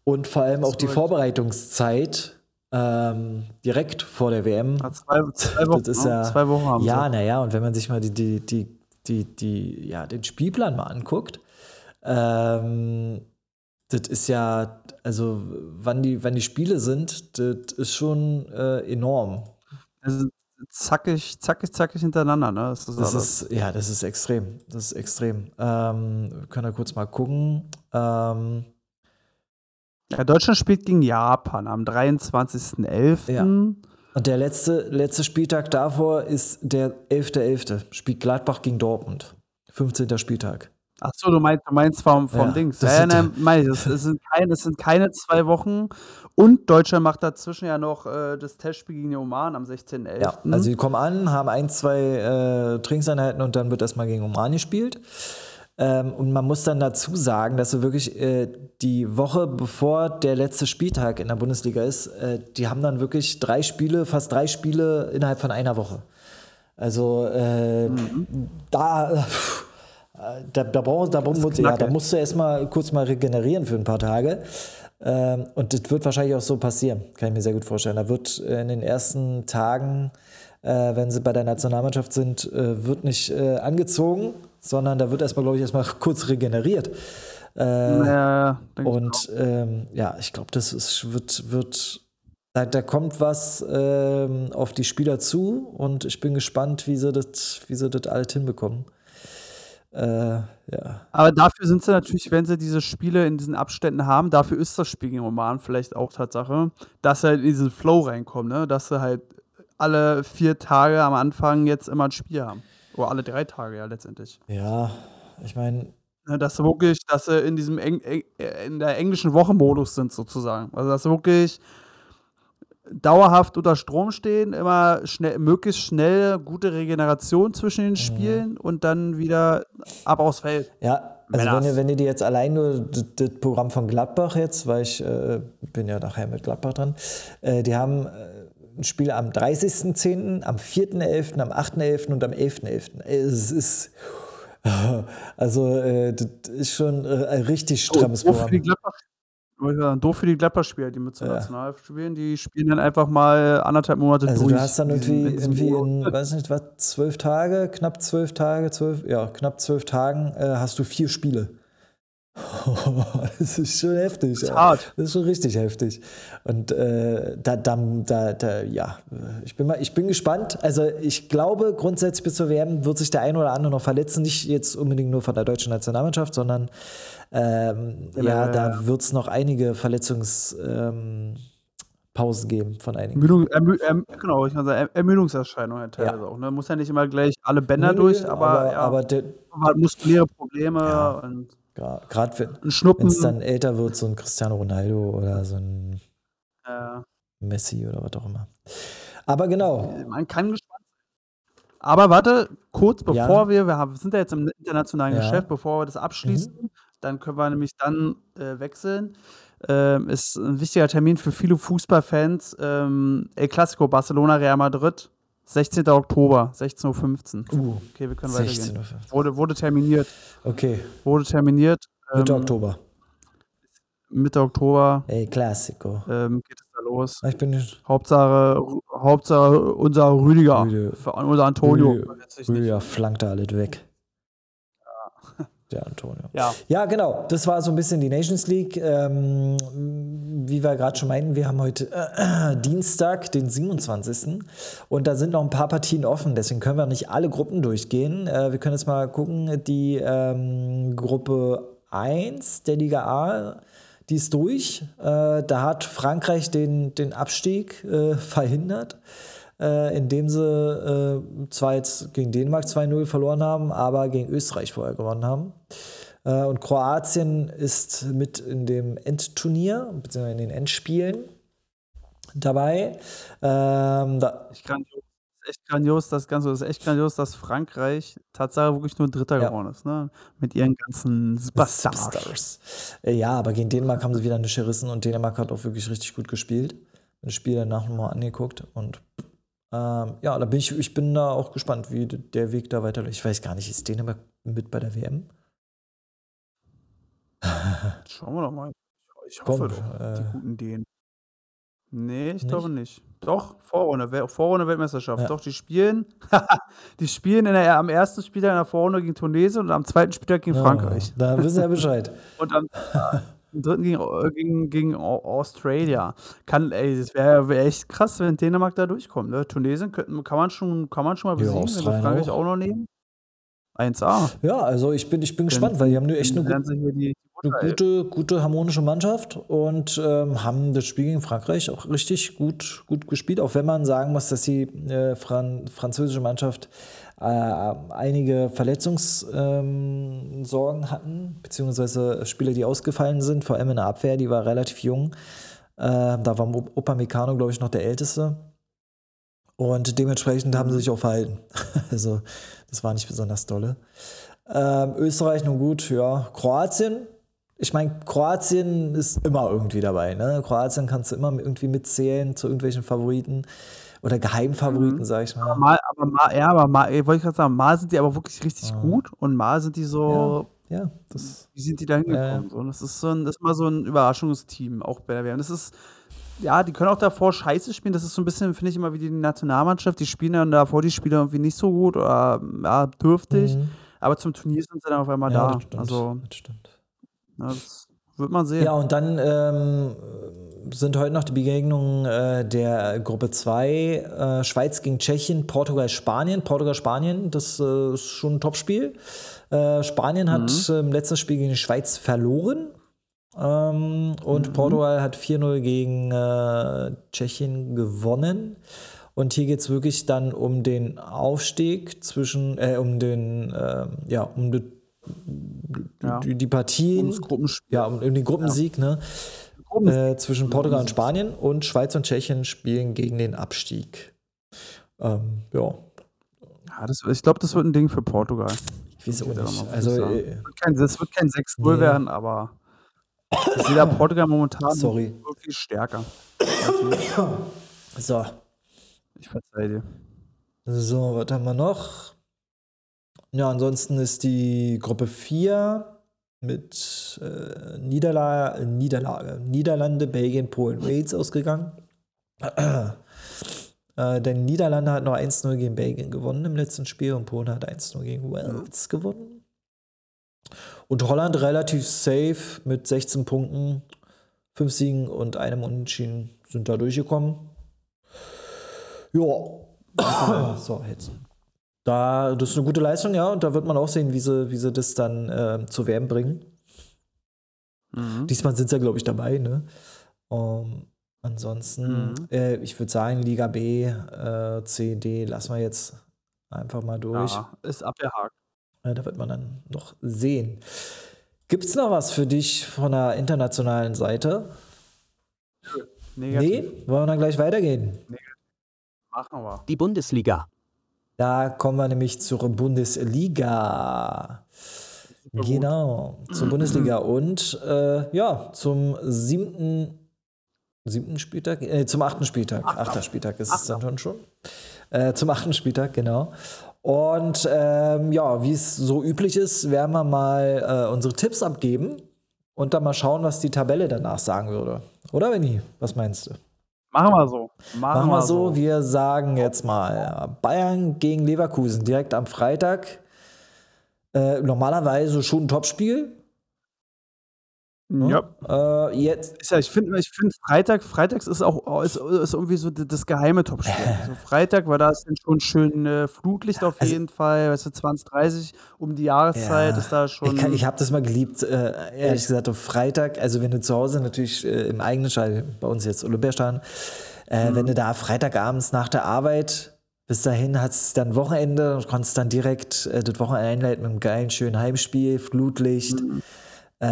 Und vor allem auch die. Vorbereitungszeit ähm, direkt vor der WM. ja. Zwei, zwei Wochen. Das ist ne? ja- zwei Wochen haben Ja, naja, und wenn man sich mal die, die, die, die, die, ja, den Spielplan mal anguckt, ähm, das ist ja, also wann die, wann die Spiele sind, das ist schon äh, enorm. Also zackig, zackig, zackig hintereinander. Ne? Das ist, Das ist, ja, das ist extrem. Das ist extrem. Ähm, wir können da kurz mal gucken. Ähm, ja, Deutschland spielt gegen Japan am 23.11. Ja. und der letzte, letzte Spieltag davor ist der 11.11. Spielt Gladbach gegen Dortmund. 15. Spieltag. Achso, du meinst, du meinst vom, vom Ja, Dings. das Ja, nein, ich, das, es, sind keine, es sind keine zwei Wochen. Und Deutschland macht dazwischen ja noch äh, das Testspiel gegen den Oman am 16.11. Ja, also die kommen an, haben ein, zwei äh, Trainingseinheiten und dann wird erstmal gegen Oman gespielt. Ähm, und man muss dann dazu sagen, dass so wirklich äh, die Woche bevor der letzte Spieltag in der Bundesliga ist, äh, die haben dann wirklich drei Spiele, fast drei Spiele innerhalb von einer Woche. Also äh, mhm. da, äh, da, da, brauch, da, brauch, ja, da musst du erstmal kurz mal regenerieren für ein paar Tage. Ähm, und das wird wahrscheinlich auch so passieren, kann ich mir sehr gut vorstellen. Da wird in den ersten Tagen, äh, wenn sie bei der Nationalmannschaft sind, äh, wird nicht äh, angezogen, sondern da wird erstmal, glaube ich, erstmal <laughs> kurz regeneriert. Äh, ja, und ähm, ja, ich glaube, das ist, wird, wird da, da kommt was ähm, auf die Spieler zu und ich bin gespannt, wie sie das, wie sie das alles hinbekommen. Äh, ja. Aber dafür sind sie natürlich, wenn sie diese Spiele in diesen Abständen haben, dafür ist das Spiel gegen Oman vielleicht auch Tatsache, dass sie halt in diesen Flow reinkommen, ne? dass sie halt alle vier Tage am Anfang jetzt immer ein Spiel haben. Oder alle drei Tage ja letztendlich. Ja, ich meine. Ne, dass sie wirklich, dass sie in diesem Eng in der englischen Woche-Modus sind sozusagen. Also dass sie wirklich dauerhaft unter Strom stehen, immer schnell, möglichst schnell gute Regeneration zwischen den mhm. Spielen mhm. und dann wieder ab aufs Feld. Ja, also wenn ihr, wenn ihr dir jetzt allein nur das, Programm von Gladbach jetzt, weil ich äh, bin ja nachher mit Gladbach dran, äh, die haben äh, ein Spiel am 30.10., am 4.11., am 8.11. und am 11.11. Es ist <laughs> also äh, das ist schon ein richtig strammes oh, Programm. Gladbach Doof für die Gladbach-Spieler, die mit so ja. national spielen, die spielen dann einfach mal anderthalb Monate also durch. Also du hast dann irgendwie, irgendwie in, weiß nicht, was, zwölf Tage, knapp zwölf Tage, zwölf, ja, knapp zwölf Tagen äh, hast du vier Spiele. <laughs> das ist schon heftig. Das ist, hart. das ist schon richtig heftig. Und äh, da, da, da, da, ja, ich bin, mal, ich bin gespannt. Also ich glaube, grundsätzlich bis zur WM wird sich der eine oder andere noch verletzen. Nicht jetzt unbedingt nur von der deutschen Nationalmannschaft, sondern ähm, ja, ja, da wird es noch einige Verletzungspausen ähm, geben von einigen. Ermüdung, ermü, erm, genau, ich kann sagen, Ermüdungserscheinungen teilweise ja. auch. Ne? Muss ja nicht immer gleich alle Bänder nee, durch, aber, aber, ja, aber der, muskuläre Probleme ja. und Gerade wenn es dann älter wird, so ein Cristiano Ronaldo oder so ein ja. Messi oder was auch immer. Aber genau. Man kann gespannt sein. Aber warte, kurz bevor ja. wir, wir haben, sind ja jetzt im internationalen ja. Geschäft, bevor wir das abschließen, mhm. dann können wir nämlich dann äh, wechseln. Ähm, ist ein wichtiger Termin für viele Fußballfans. Ähm, El Clasico Barcelona Real Madrid 16. Oktober, 16.15 Uhr. Uh, okay, wir können weitergehen. Wurde, wurde terminiert. Okay. Wurde terminiert. Mitte ähm, Oktober. Mitte Oktober. Ey, Classico. Ähm, geht es da los. Ich bin nicht. Hauptsache, Hauptsache unser Rüdiger. Rüdiger. Unser Antonio. Rüdiger, Rüdiger flankt da alles weg. Der Antonio. Ja. ja, genau. Das war so ein bisschen die Nations League. Ähm, wie wir gerade schon meinten, wir haben heute äh, Dienstag, den 27. Und da sind noch ein paar Partien offen. Deswegen können wir nicht alle Gruppen durchgehen. Äh, wir können jetzt mal gucken. Die ähm, Gruppe 1 der Liga A, die ist durch. Äh, da hat Frankreich den, den Abstieg äh, verhindert äh, indem sie äh, zwar jetzt gegen Dänemark 2-0 verloren haben, aber gegen Österreich vorher gewonnen haben. Äh, und Kroatien ist mit in dem Endturnier, beziehungsweise in den Endspielen dabei. Ähm, da ich kann echt grandios, das Ganze ist echt grandios, dass Frankreich tatsächlich wirklich nur Dritter ja. geworden ist, ne? Mit ihren ganzen Superstars. Ja, aber gegen Dänemark haben sie wieder eine gerissen und Dänemark hat auch wirklich richtig gut gespielt. Das Spiel danach nochmal angeguckt und ähm, ja, da bin ich, ich bin da auch gespannt, wie der Weg da weiterläuft. Ich weiß gar nicht, ist Dänemark mit bei der WM? <laughs> Schauen wir doch mal. Ich hoffe Kommt, doch, äh, die guten Dänen. Nee, ich nicht? glaube nicht. Doch, Vorrunde, Vorrunde Weltmeisterschaft. Ja. Doch, die spielen, <laughs> die spielen in der, am ersten Spieltag in der Vorrunde gegen Tunesien und am zweiten Spieltag gegen ja, Frankreich. Da wissen wir ja Bescheid. <laughs> und am, Im dritten gegen, gegen, gegen Australia. Kann, ey, das wäre wär echt krass, wenn Dänemark da durchkommt. Ne? Tunesien könnten, kann, man schon, kann man schon mal besiegen, ja, wenn wir Frankreich auch. auch noch nehmen. 1A. Ja, also ich bin, ich bin gespannt, weil die haben echt eine, gut, die, eine gute, gute harmonische Mannschaft und ähm, haben das Spiel gegen Frankreich auch richtig gut, gut gespielt, auch wenn man sagen muss, dass die äh, Fran französische Mannschaft äh, einige Verletzungssorgen ähm, hatten, beziehungsweise Spieler, die ausgefallen sind, vor allem in der Abwehr, die war relativ jung. Äh, da war Opa Meccano, glaube ich, noch der Älteste. Und dementsprechend haben sie sich auch verhalten. <laughs> also, das war nicht besonders dolle. Ähm, Österreich nun gut, ja. Kroatien. Ich meine, Kroatien ist immer irgendwie dabei. Ne? Kroatien kannst du immer irgendwie mitzählen zu irgendwelchen Favoriten oder Geheimfavoriten, Mhm. sag ich mal. mal, aber mal, ja, aber mal, wollte ich gerade sagen, mal sind die aber wirklich richtig Ah. gut und mal sind die so, Ja, das. wie sind die da hingekommen? So, und das ist so ein, das ist mal so ein Überraschungsteam, auch bei der WM. Das ist, ja, die können auch davor scheiße spielen. Das ist so ein bisschen, finde ich, immer wie die Nationalmannschaft. Die spielen dann davor die Spieler irgendwie nicht so gut oder ja, dürftig. Mhm. Aber zum Turnier sind sie dann auf einmal Ja, da. das stimmt. Also, das stimmt. ja, das wird man sehen. Ja, und dann ähm, sind heute noch die Begegnungen äh, der Gruppe 2, äh, Schweiz gegen Tschechien, Portugal, Spanien. Portugal, Spanien, das äh, ist schon ein Topspiel. Äh, Spanien hat Mhm. im letzten Spiel gegen die Schweiz verloren. Ähm, und Mhm. Portugal hat 4-0 gegen äh, Tschechien gewonnen. Und hier geht es wirklich dann um den Aufstieg zwischen, äh, um den, äh, ja, um die, Ja. die, die Partien. Ja, um, um den Gruppensieg, ne? Gruppen- Äh, zwischen Portugal und Spanien und Schweiz und Tschechien spielen gegen den Abstieg. Ähm, ja, Ja, das, ich glaube, das wird ein Ding für Portugal. ich weiß auch nicht. Also, äh, Es wird kein, kein 6-0 Nee. werden, aber sehe da Portugal momentan Sorry. wirklich stärker. so. Ich verzeihe dir. So, was haben wir noch? Ja, ansonsten ist die Gruppe 4 mit äh, Niederla Niederlage, Niederlande, Belgien, Polen, Wales ausgegangen. <clears throat> äh, denn Niederlande hat noch 1-0 gegen Belgien gewonnen im letzten Spiel und Polen hat 1-0 gegen Wales gewonnen. Und Holland relativ safe mit 16 Punkten, 5 Siegen und einem Unentschieden sind da durchgekommen. Ja. so, jetzt. Da, das ist eine gute Leistung, ja, und da wird man auch sehen, wie sie, wie sie das dann äh, zur WM bringen. Mhm. Diesmal sind sie ja, glaube ich, dabei, ne? Ähm, ansonsten, Mhm. äh, ich würde sagen, Liga B, äh, C, D, lassen wir jetzt einfach mal durch. Ja, ist abgehakt. Äh, da wird man dann noch sehen. Gibt es noch was für dich von der internationalen Seite? Negativ. Nee? Wollen wir dann gleich weitergehen? Machen wir. Die Bundesliga. Da kommen wir nämlich zur Bundesliga. Genau, zur Bundesliga <clears throat> und äh, ja, zum siebten, siebten Spieltag, äh, zum achten Spieltag. Achter Spieltag ist es dann schon schon. Äh, zum achten Spieltag, genau. Und ähm, ja, wie es so üblich ist, werden wir mal äh, unsere Tipps abgeben und dann mal schauen, was die Tabelle danach sagen würde. Oder, Benni? Was meinst du? Machen wir so. Machen, Machen wir wir so, wir sagen jetzt mal Bayern gegen Leverkusen direkt am Freitag. Äh, normalerweise schon ein Topspiel. Ja. Äh, jetzt, Ist ja, ich finde, ich find Freitag, Freitags ist auch ist, ist irgendwie so das geheime Topspiel. <laughs> Also Freitag war da ist dann schon schön äh, Flutlicht auf Also- jeden Fall, weißt du, 20, 30 um die Jahreszeit Ja, ist da schon. ich, kann- ich habe das mal geliebt, äh, ehrlich gesagt, auf Freitag, also wenn du zu Hause natürlich äh, im eigenen Stadion, bei uns jetzt Olympiastadion, äh, Mhm. wenn du da Freitagabends nach der Arbeit bis dahin hat es dann Wochenende und konntest dann direkt äh, das Wochenende einleiten mit einem geilen, schönen Heimspiel, Flutlicht. Äh,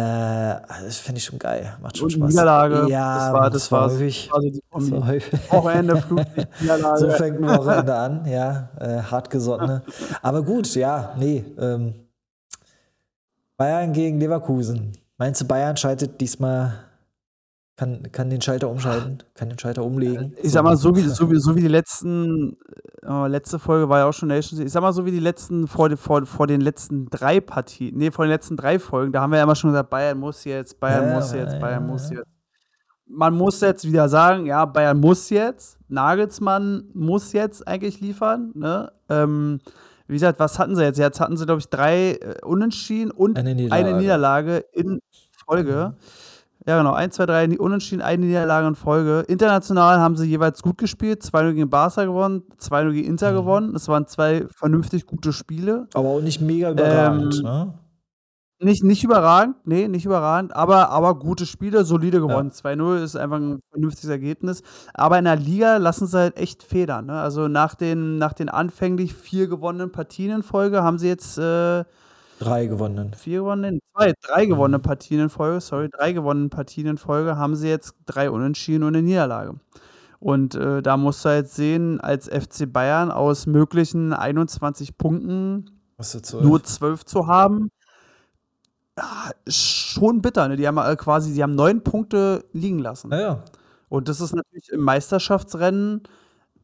das finde ich schon geil. Macht schon und Spaß. Niederlage. Ja, das war, das war, häufig. das war so <laughs> die Das war häufig. Wochenende, Flutlicht, Niederlage. So fängt ein Wochenende an, ja, äh, hartgesottene. Aber gut, ja, nee. Ähm, Bayern gegen Leverkusen. Meinst du, Bayern schaltet diesmal, kann, kann den Schalter umschalten, kann den Schalter umlegen? Ich sag mal, so wie, so wie, so wie die letzten, äh, letzte Folge war ja auch schon Nations. Ich sag mal, so wie die letzten, vor, vor, vor den letzten drei Partien, nee, vor den letzten drei Folgen, da haben wir ja immer schon gesagt, Bayern muss jetzt, Bayern Ja, muss jetzt, Bayern ja, muss jetzt. Man muss jetzt wieder sagen, ja, Bayern muss jetzt, Nagelsmann muss jetzt eigentlich liefern, ne? Ähm, wie gesagt, was hatten sie jetzt? Jetzt hatten sie, glaube ich, drei äh, Unentschieden und Eine eine Niederlage. Niederlage, in Folge. Ja, genau. 1, 2, 3 Unentschieden, eine Niederlage in Folge. International haben sie jeweils gut gespielt. 2-0 gegen Barca gewonnen, 2-0 gegen Inter gewonnen. Das waren zwei vernünftig gute Spiele. Aber auch nicht mega überragend, Ähm, ne? Nicht, nicht überragend, nee, nicht überragend, aber, aber gute Spiele, solide gewonnen. 2-0 ist einfach ein vernünftiges Ergebnis. Aber in der Liga lassen sie halt echt federn. Ne? Also nach den, nach den anfänglich vier gewonnenen Partien in Folge haben sie jetzt äh, Drei gewonnen. vier gewonnene, zwei, drei gewonnene Partien in Folge, sorry, drei gewonnene Partien in Folge, haben sie jetzt drei Unentschieden und eine Niederlage. Und äh, da musst du halt sehen, als FC Bayern aus möglichen 21 Punkten nur 12 zu haben, ja, schon bitter. Ne? Die haben äh, quasi, sie haben neun Punkte liegen lassen. Ja, ja. Und das ist natürlich im Meisterschaftsrennen,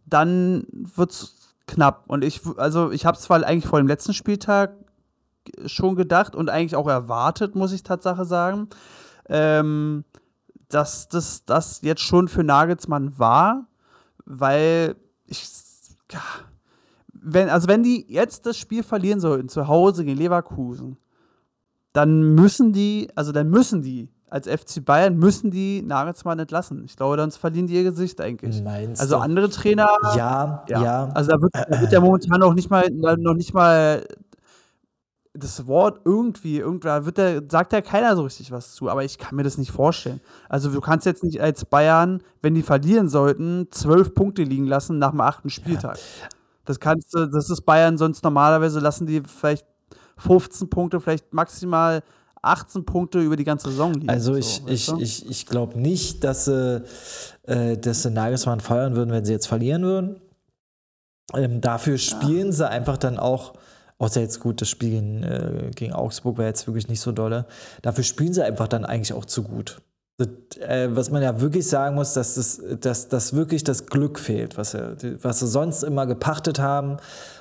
dann wird es knapp. Und ich, also ich habe es zwar eigentlich vor dem letzten Spieltag schon gedacht und eigentlich auch erwartet, muss ich Tatsache sagen, ähm, dass das, das jetzt schon für Nagelsmann war, weil ich, wenn, also wenn die jetzt das Spiel verlieren sollten, zu Hause gegen Leverkusen, dann müssen die, also dann müssen die als FC Bayern müssen die Nagelsmann entlassen. Ich glaube, sonst verlieren die ihr Gesicht eigentlich. Meinst also du? andere Trainer. Ja, ja. ja. Also da wird, da wird ja momentan noch nicht mal, noch nicht mal das Wort irgendwie, irgendwer wird der, sagt ja keiner so richtig was zu, aber ich kann mir das nicht vorstellen. Also du kannst jetzt nicht als Bayern, wenn die verlieren sollten, zwölf Punkte liegen lassen nach dem achten Spieltag. Ja. Das kannst du, das ist Bayern sonst normalerweise lassen die vielleicht 15 Punkte, vielleicht maximal 18 Punkte über die ganze Saison liegen. Also ich, so, ich, ich, ich glaube nicht, dass sie, äh, dass sie Nagelsmann feuern würden, wenn sie jetzt verlieren würden. Ähm, dafür spielen ja. sie einfach dann auch, außer jetzt gut, das Spiel gegen, äh, gegen Augsburg war jetzt wirklich nicht so dolle. Dafür spielen sie einfach dann eigentlich auch zu gut. Das, äh, was man ja wirklich sagen muss, dass das, dass, dass wirklich das Glück fehlt, was sie, was sie sonst immer gepachtet haben.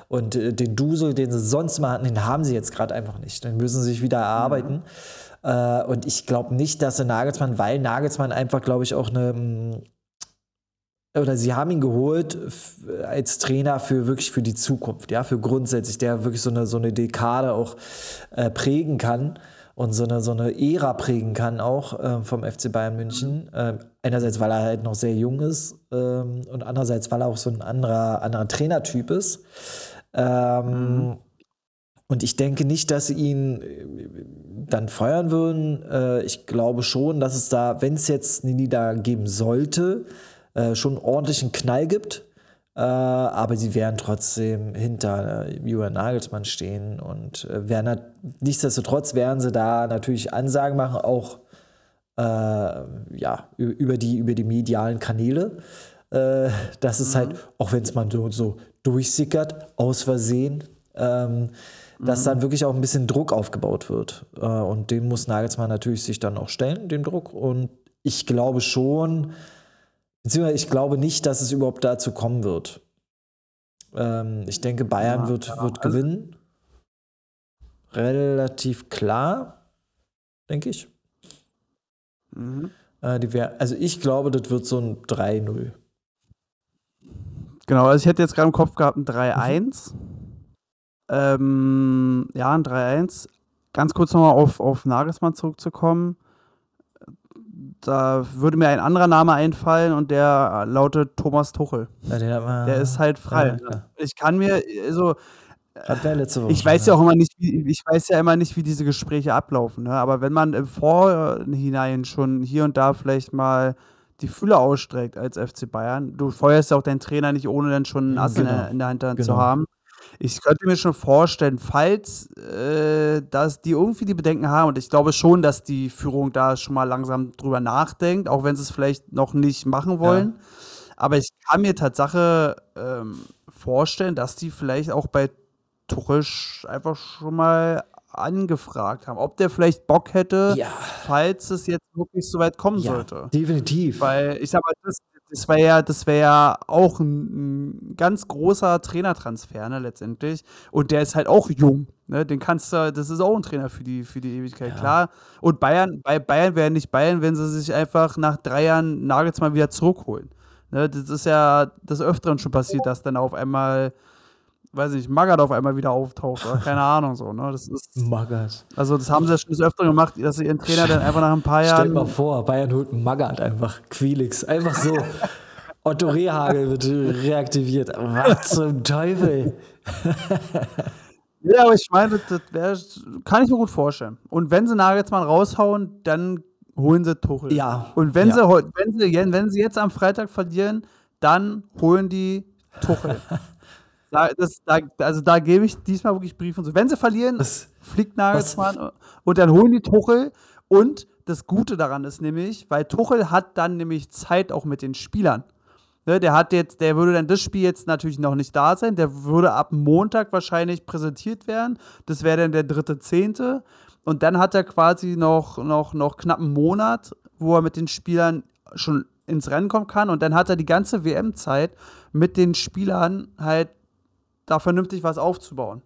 Und äh, den Dusel, den sie sonst mal hatten, den haben sie jetzt gerade einfach nicht. Den müssen sie sich wieder erarbeiten. Mhm. Äh, und ich glaube nicht, dass sie Nagelsmann, weil Nagelsmann einfach, glaube ich, auch eine mm, oder sie haben ihn geholt als Trainer für wirklich für die Zukunft, ja, für grundsätzlich, der wirklich so eine, so eine Dekade auch äh, prägen kann und so eine, so eine Ära prägen kann auch äh, vom FC Bayern München. Äh, einerseits, weil er halt noch sehr jung ist ähm, und andererseits, weil er auch so ein anderer, anderer Trainertyp ist. Ähm, mhm. Und ich denke nicht, dass sie ihn äh, dann feuern würden. Äh, ich glaube schon, dass es da, wenn es jetzt eine Niederlage geben sollte, äh, schon ordentlichen Knall gibt. aber sie werden trotzdem hinter Julian Nagelsmann stehen und werden nichtsdestotrotz werden sie da natürlich Ansagen machen, auch ja, über, die, über die medialen Kanäle. das ist halt, mhm. halt, auch wenn es mal so, so durchsickert, aus Versehen, ähm, dass mhm. dann wirklich auch ein bisschen Druck aufgebaut wird. Äh, und den muss Nagelsmann natürlich sich dann auch stellen, den Druck. Und ich glaube schon, beziehungsweise ich glaube nicht, dass es überhaupt dazu kommen wird. Ähm, ich denke, Bayern ja, wird, wird also gewinnen. Relativ klar, denke ich. Mhm. Äh, die wär, also ich glaube, das wird so ein 3-0. Genau, also ich hätte jetzt gerade im Kopf gehabt ein 3-1. Mhm. Ähm, ja, ein 3-1. Ganz kurz nochmal auf, auf Nagelsmann zurückzukommen. Da würde mir ein anderer Name einfallen und der lautet Thomas Tuchel. Ja, der, der, ist halt frei. Ja, ich kann mir, also ich weiß ja auch immer nicht, wie, ich weiß ja immer nicht, wie diese Gespräche ablaufen. Ne? Aber wenn man im Vorhinein schon hier und da vielleicht mal die Fülle ausstreckt als FC Bayern. Du feuerst ja auch deinen Trainer nicht, ohne dann schon einen Ass genau. in, der, in der Hinterhand genau. zu haben. Ich könnte mir schon vorstellen, falls äh, dass die irgendwie die Bedenken haben, und ich glaube schon, dass die Führung da schon mal langsam drüber nachdenkt, auch wenn sie es vielleicht noch nicht machen wollen. Ja. Aber ich kann mir Tatsache ähm, vorstellen, dass die vielleicht auch bei Tuchel einfach schon mal angefragt haben, ob der vielleicht Bock hätte, ja. falls es jetzt wirklich so weit kommen ja, sollte. Definitiv. Weil ich sag mal, das, das wäre ja, das wäre ja auch ein, ein, ganz großer Trainertransfer, ne, letztendlich. Und der ist halt auch jung. Ne? Den kannst du, das ist auch ein Trainer für die, für die Ewigkeit, ja. klar. Und Bayern, bei Bayern wären nicht Bayern, wenn sie sich einfach nach drei Jahren Nagelsmann wieder zurückholen. Ne? Das ist ja des Öfteren schon passiert, dass dann auf einmal weiß nicht, Magath auf einmal wieder auftaucht oder keine <laughs> Ahnung so, ne? Das ist. Magath. Also, das haben sie ja schon des Öfteren gemacht, dass sie ihren Trainer dann einfach nach ein paar Jahren. Stell dir mal vor, Bayern holt Magath einfach, Quelix, einfach so. <laughs> Otto Rehagel wird reaktiviert. Was zum Teufel? ja, aber ich meine, das wär, kann ich mir gut vorstellen. Und wenn sie Nagelsmann raushauen, dann holen sie Tuchel. Ja. Und wenn, ja. Sie, wenn, sie, wenn sie jetzt am Freitag verlieren, dann holen die Tuchel. <laughs> Da, das, da, also da gebe ich diesmal wirklich Brief und so. Wenn sie verlieren, was, fliegt Nagelsmann was? und dann holen die Tuchel. Und das Gute daran ist nämlich, weil Tuchel hat dann nämlich Zeit auch mit den Spielern. Ne, der hat jetzt, der würde dann das Spiel jetzt natürlich noch nicht da sein. Der würde ab Montag wahrscheinlich präsentiert werden. Das wäre dann der dritte Zehnte. Und dann hat er quasi noch, noch, noch knapp einen Monat, wo er mit den Spielern schon ins Rennen kommen kann. Und dann hat er die ganze WM-Zeit mit den Spielern halt da vernünftig was aufzubauen.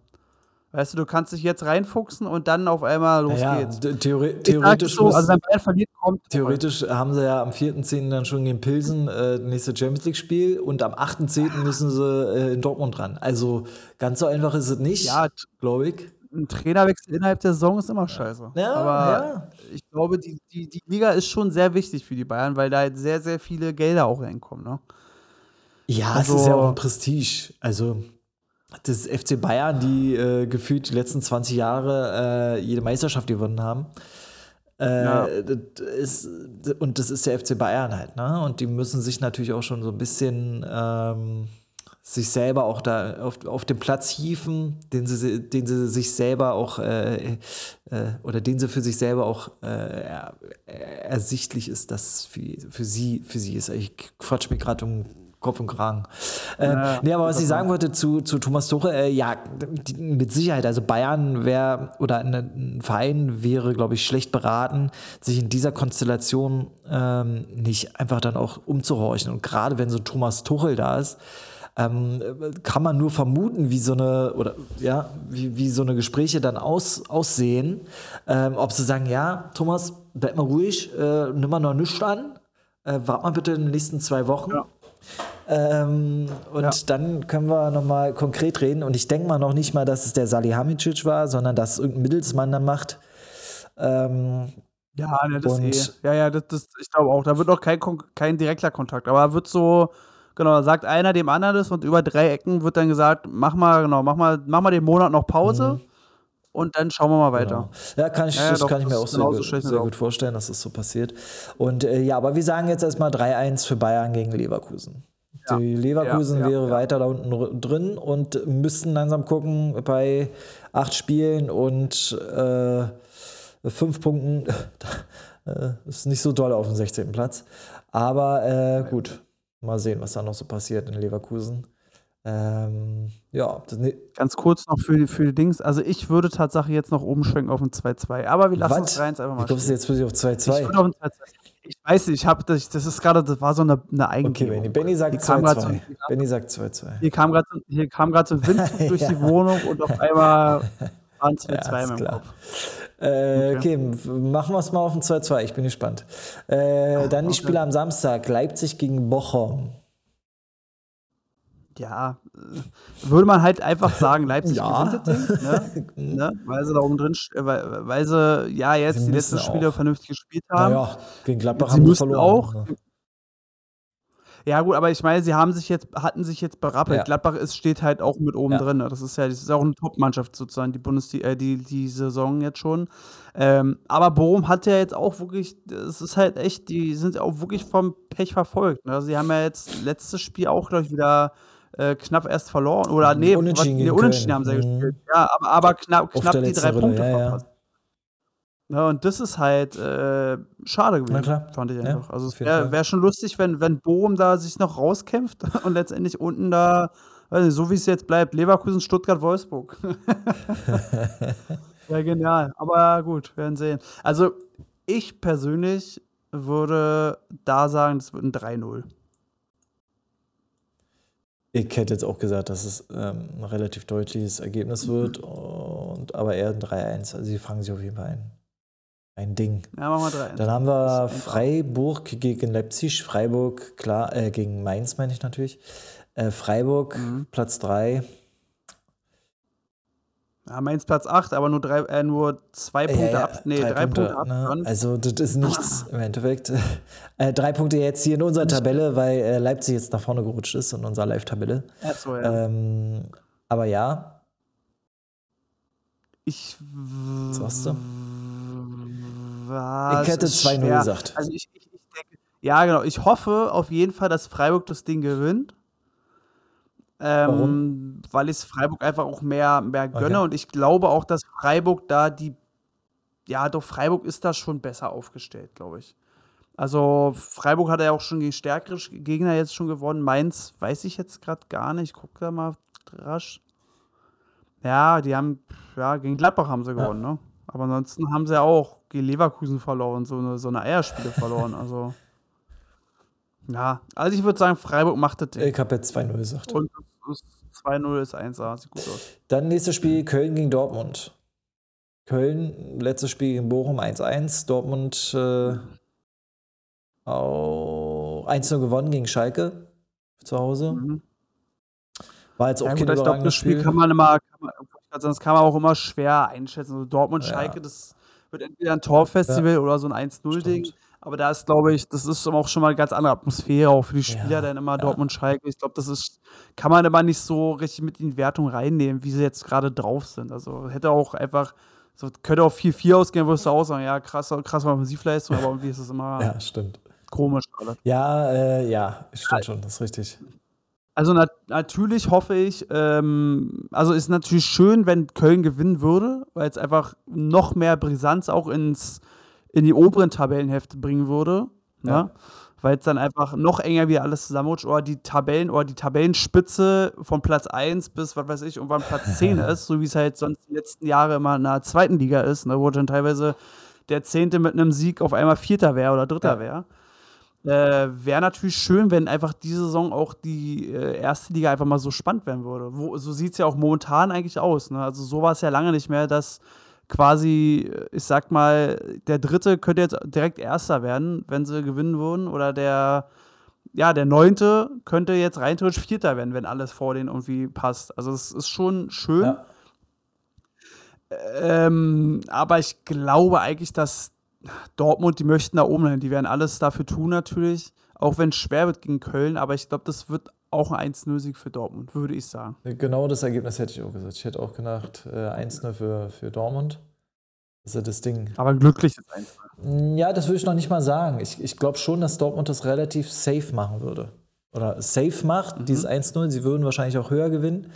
Weißt du, du kannst dich jetzt reinfuchsen und dann auf einmal los ja, geht's. Theori theoretisch, so, also wenn Bayern verliert, kommt. theoretisch haben sie ja am 4.10. dann schon gegen Pilsen äh, nächste Champions League-Spiel und am 8.10. müssen sie äh, in Dortmund ran. Also ganz so einfach ist es nicht, Ja, glaube ich. ein Trainerwechsel innerhalb der Saison ist immer scheiße. Ja, Aber ja. ich glaube, die, die, die Liga ist schon sehr wichtig für die Bayern, weil da halt sehr, sehr viele Gelder auch reinkommen. Ne? Ja, Also- es ist ja auch ein Prestige. Also das FC Bayern, die äh, gefühlt die letzten 20 Jahre äh, jede Meisterschaft gewonnen haben. Äh, Ja. das ist, und das ist der FC Bayern halt, ne? Und die müssen sich natürlich auch schon so ein bisschen ähm, sich selber auch da auf, auf den Platz hieven, den sie, den sie sich selber auch äh, äh, oder den sie für sich selber auch äh, er, ersichtlich ist, dass für, für sie für sie ist. Ich quatsch mir gerade um Kopf und Kragen. Äh, Ja, nee, aber was ich sagen wollte zu, zu Thomas Tuchel, äh, ja, die, mit Sicherheit, also Bayern wäre oder ein, ein Verein wäre, glaube ich, schlecht beraten, sich in dieser Konstellation ähm, nicht einfach dann auch umzuhorchen. Und gerade wenn so Thomas Tuchel da ist, ähm, kann man nur vermuten, wie so eine oder ja, wie, wie so eine Gespräche dann aus, aussehen. Ähm, ob sie sagen, ja, Thomas, bleib mal ruhig, äh, nimm mal noch nichts an, äh, wart mal bitte in den nächsten zwei Wochen. Ja. Ähm, und Ja. dann können wir nochmal konkret reden. Und ich denke mal noch nicht mal, dass es der Salihamidzic war, sondern dass es irgendein Mittelsmann dann macht. Ähm, Ja, ne, das eh. Ja, ja, das, das, ich glaube auch. Da wird auch kein, kein direkter Kontakt. Aber da wird so, genau, da sagt einer dem anderen das und über drei Ecken wird dann gesagt, mach mal, genau, mach mal, mach mal den Monat noch Pause und dann schauen wir mal weiter. Genau. Ja, kann ich, Ja, das doch, kann ich mir das auch sehr, gut, sehr auch. gut vorstellen, dass das so passiert. Und äh, ja, aber wir sagen jetzt erstmal 3-1 für Bayern gegen Leverkusen. Ja. Die Leverkusen Ja, wäre weiter da unten drin und müssten langsam gucken bei acht Spielen und äh, fünf Punkten. <laughs> äh, ist nicht so doll auf dem 16. Platz. Aber äh, gut, mal sehen, was da noch so passiert in Leverkusen. Ähm, ja, das, ne, Ganz kurz noch für, die- für die Dings. Also ich würde tatsächlich jetzt noch oben schwenken auf ein 2-2. Aber wir lassen was? uns 3-1 einfach mal kommst du stehen. jetzt plötzlich auf Ich 2-2? würde auf ein 2-2. Ich weiß nicht, ich habe das, das ist gerade, das war so eine, eine Okay, Eigengebung. Benny. Benny sagt Die kam grad so- 2-2. Benny sagt 2-2. Hier kam gerade so, hier kam grad so ein Windzug durch die Wohnung und auf einmal <laughs> waren 2-2 Ja, klar. Kopf. Äh, Okay. okay, machen wir es mal auf ein 2-2. Ich bin gespannt. Äh, dann die Spiele am Samstag. Leipzig gegen Bochum. Ja, äh, würde man halt einfach sagen, Leipzig Ja. gewinnt ne? <laughs> ne? weil sie da oben drin, weil, weil sie ja jetzt Sie die letzten Spiele auch. vernünftig gespielt haben. Naja, gegen Gladbach Sie haben sie verloren. auch. Ja gut, aber ich meine, sie haben sich jetzt, hatten sich jetzt berappelt. Ja. Gladbach ist, steht halt auch mit oben Ja. drin. Das ist ja, das ist auch eine Top-Mannschaft sozusagen, die Bundesliga, äh, die, die Saison jetzt schon. Ähm, aber Bochum hat ja jetzt auch wirklich, es ist halt echt, die sind ja auch wirklich vom Pech verfolgt. Ne? Sie haben ja jetzt letztes Spiel auch, glaube ich, wieder äh, knapp erst verloren. Oder nee, Unentschieden was- nee unentschieden haben sie Mhm. gespielt. Ja, aber, aber knapp, Auf knapp die drei Rille, Punkte ja, ja. verpasst. Ja, und das ist halt äh, schade gewesen, fand ich Ja, einfach. also es jeden wäre wär schon lustig, wenn, wenn Bochum da sich noch rauskämpft <laughs> und letztendlich unten da, weiß nicht, so wie es jetzt bleibt, Leverkusen, Stuttgart, Wolfsburg. <laughs> Wäre genial. Aber gut, werden sehen. Also ich persönlich würde da sagen, das wird ein 3-0. Ich hätte jetzt auch gesagt, dass es ähm, ein relativ deutliches Ergebnis wird, und, aber eher ein 3-1. Also sie fangen sich auf jeden Fall ein. Ein Ding. Ja, machen wir 3-1. Dann haben wir Freiburg gegen Leipzig, Freiburg, klar, äh, gegen Mainz meine ich natürlich. Äh, Freiburg, Mhm. Platz 3. Ja, Mainz Platz 8, aber nur, drei, äh, nur zwei Punkte ab. Nee, drei, Punkte, ab. ne? Also das ist nichts im Endeffekt. Äh, drei Punkte jetzt hier in unserer Tabelle, weil äh, Leipzig jetzt nach vorne gerutscht ist in unserer Live-Tabelle. So, ja. Ähm, aber ja, Ich. was sagst du? Was Ich hätte ist 2-0 schwer. gesagt. Also ich, ich, ich denke, ja, genau. Ich hoffe auf jeden Fall, dass Freiburg das Ding gewinnt. Ähm, weil ich es Freiburg einfach auch mehr, mehr gönne. Okay. Und ich glaube auch, dass Freiburg da die. Ja, doch, Freiburg ist da schon besser aufgestellt, glaube ich. Also Freiburg hat ja auch schon gegen stärkere Gegner jetzt schon gewonnen. Mainz weiß ich jetzt gerade gar nicht. Guck da mal rasch. Ja, die haben, ja, gegen Gladbach haben sie gewonnen, ja. ne? Aber ansonsten haben sie auch gegen Leverkusen verloren, so eine, so eine Eierspiele verloren. Also, <laughs> ja, also ich würde sagen, Freiburg macht das Ding. Ich habe jetzt 2-0 gesagt. Und 2-0 ist 1A, sieht gut aus. Dann nächstes Spiel Köln gegen Dortmund. Köln, letztes Spiel gegen Bochum 1-1. Dortmund äh, auch 1-0 gewonnen gegen Schalke zu Hause. Mhm. War jetzt auch ja, kein gut, ich glaube, das Spiel, Spiel kann man immer, kann man, das kann man auch immer schwer einschätzen. Also Dortmund, Schalke, ja. das wird entweder ein Torfestival ja. oder so ein 1-0-Ding. Aber da ist, glaube ich, das ist auch schon mal eine ganz andere Atmosphäre, auch für die Spieler, ja, dann immer Dortmund, Schalke. Ich glaube, das ist, kann man immer nicht so richtig mit in die Wertung reinnehmen, wie sie jetzt gerade drauf sind. Also hätte auch einfach, so, könnte auch 4-4 ausgehen, würdest du auch sagen, ja, krass, krass Offensivleistung, aber irgendwie ist es immer ja, stimmt. komisch. Alles. Ja, äh, ja, stimmt schon, das ist richtig. Also nat natürlich hoffe ich, ähm, also ist natürlich schön, wenn Köln gewinnen würde, weil es einfach noch mehr Brisanz auch ins, in die oberen Tabellenhefte bringen würde. Ne? Ja. Ne? Weil es dann einfach noch enger wieder alles zusammenrutscht oder die Tabellen oder die Tabellenspitze von Platz 1 bis, was weiß ich, irgendwann Platz <laughs> 10 ist, so wie es halt sonst die letzten Jahre immer in der zweiten Liga ist, ne? wo dann teilweise der Zehnte mit einem Sieg auf einmal Vierter wäre oder Dritter ja. wäre. Äh, Wäre natürlich schön, wenn einfach diese Saison auch die äh, erste Liga einfach mal so spannend werden würde. Wo, so sieht es ja auch momentan eigentlich aus. Ne? Also so war es ja lange nicht mehr, dass quasi, ich sag mal, der Dritte könnte jetzt direkt Erster werden, wenn sie gewinnen würden. Oder der, ja, der Neunte könnte jetzt rein theoretisch Vierter werden, wenn alles vor denen irgendwie passt. Also es ist schon schön. Ja. Ähm, aber ich glaube eigentlich, dass Dortmund, die möchten da oben hin. Die werden alles dafür tun, natürlich. Auch wenn es schwer wird gegen Köln. Aber ich glaube, das wird auch ein 1-0-Sieg für Dortmund, würde ich sagen. Genau das Ergebnis hätte ich auch gesagt. Ich hätte auch gedacht, äh, 1-0 für, für Dortmund. Das ist das Ding. Aber ein glückliches 1 Ja, das würde ich noch nicht mal sagen. Ich, ich glaube schon, dass Dortmund das relativ safe machen würde. Oder safe macht, mhm. dieses 1-0. Sie würden wahrscheinlich auch höher gewinnen.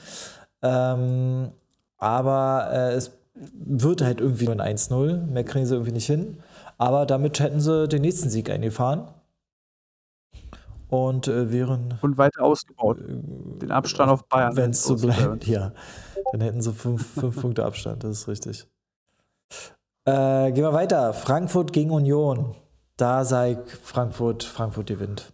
Ähm, aber äh, es wird halt irgendwie nur ein 1-0. Mehr kriegen sie irgendwie nicht hin. Aber damit hätten sie den nächsten Sieg eingefahren. Und äh, wären. Und weiter ausgebaut. Äh, den Abstand auf Bayern. Wenn es so bleibt, ja. Dann hätten sie fünf, fünf Punkte Abstand, das ist richtig. Äh, gehen wir weiter. Frankfurt gegen Union. Da sei Frankfurt, Frankfurt gewinnt.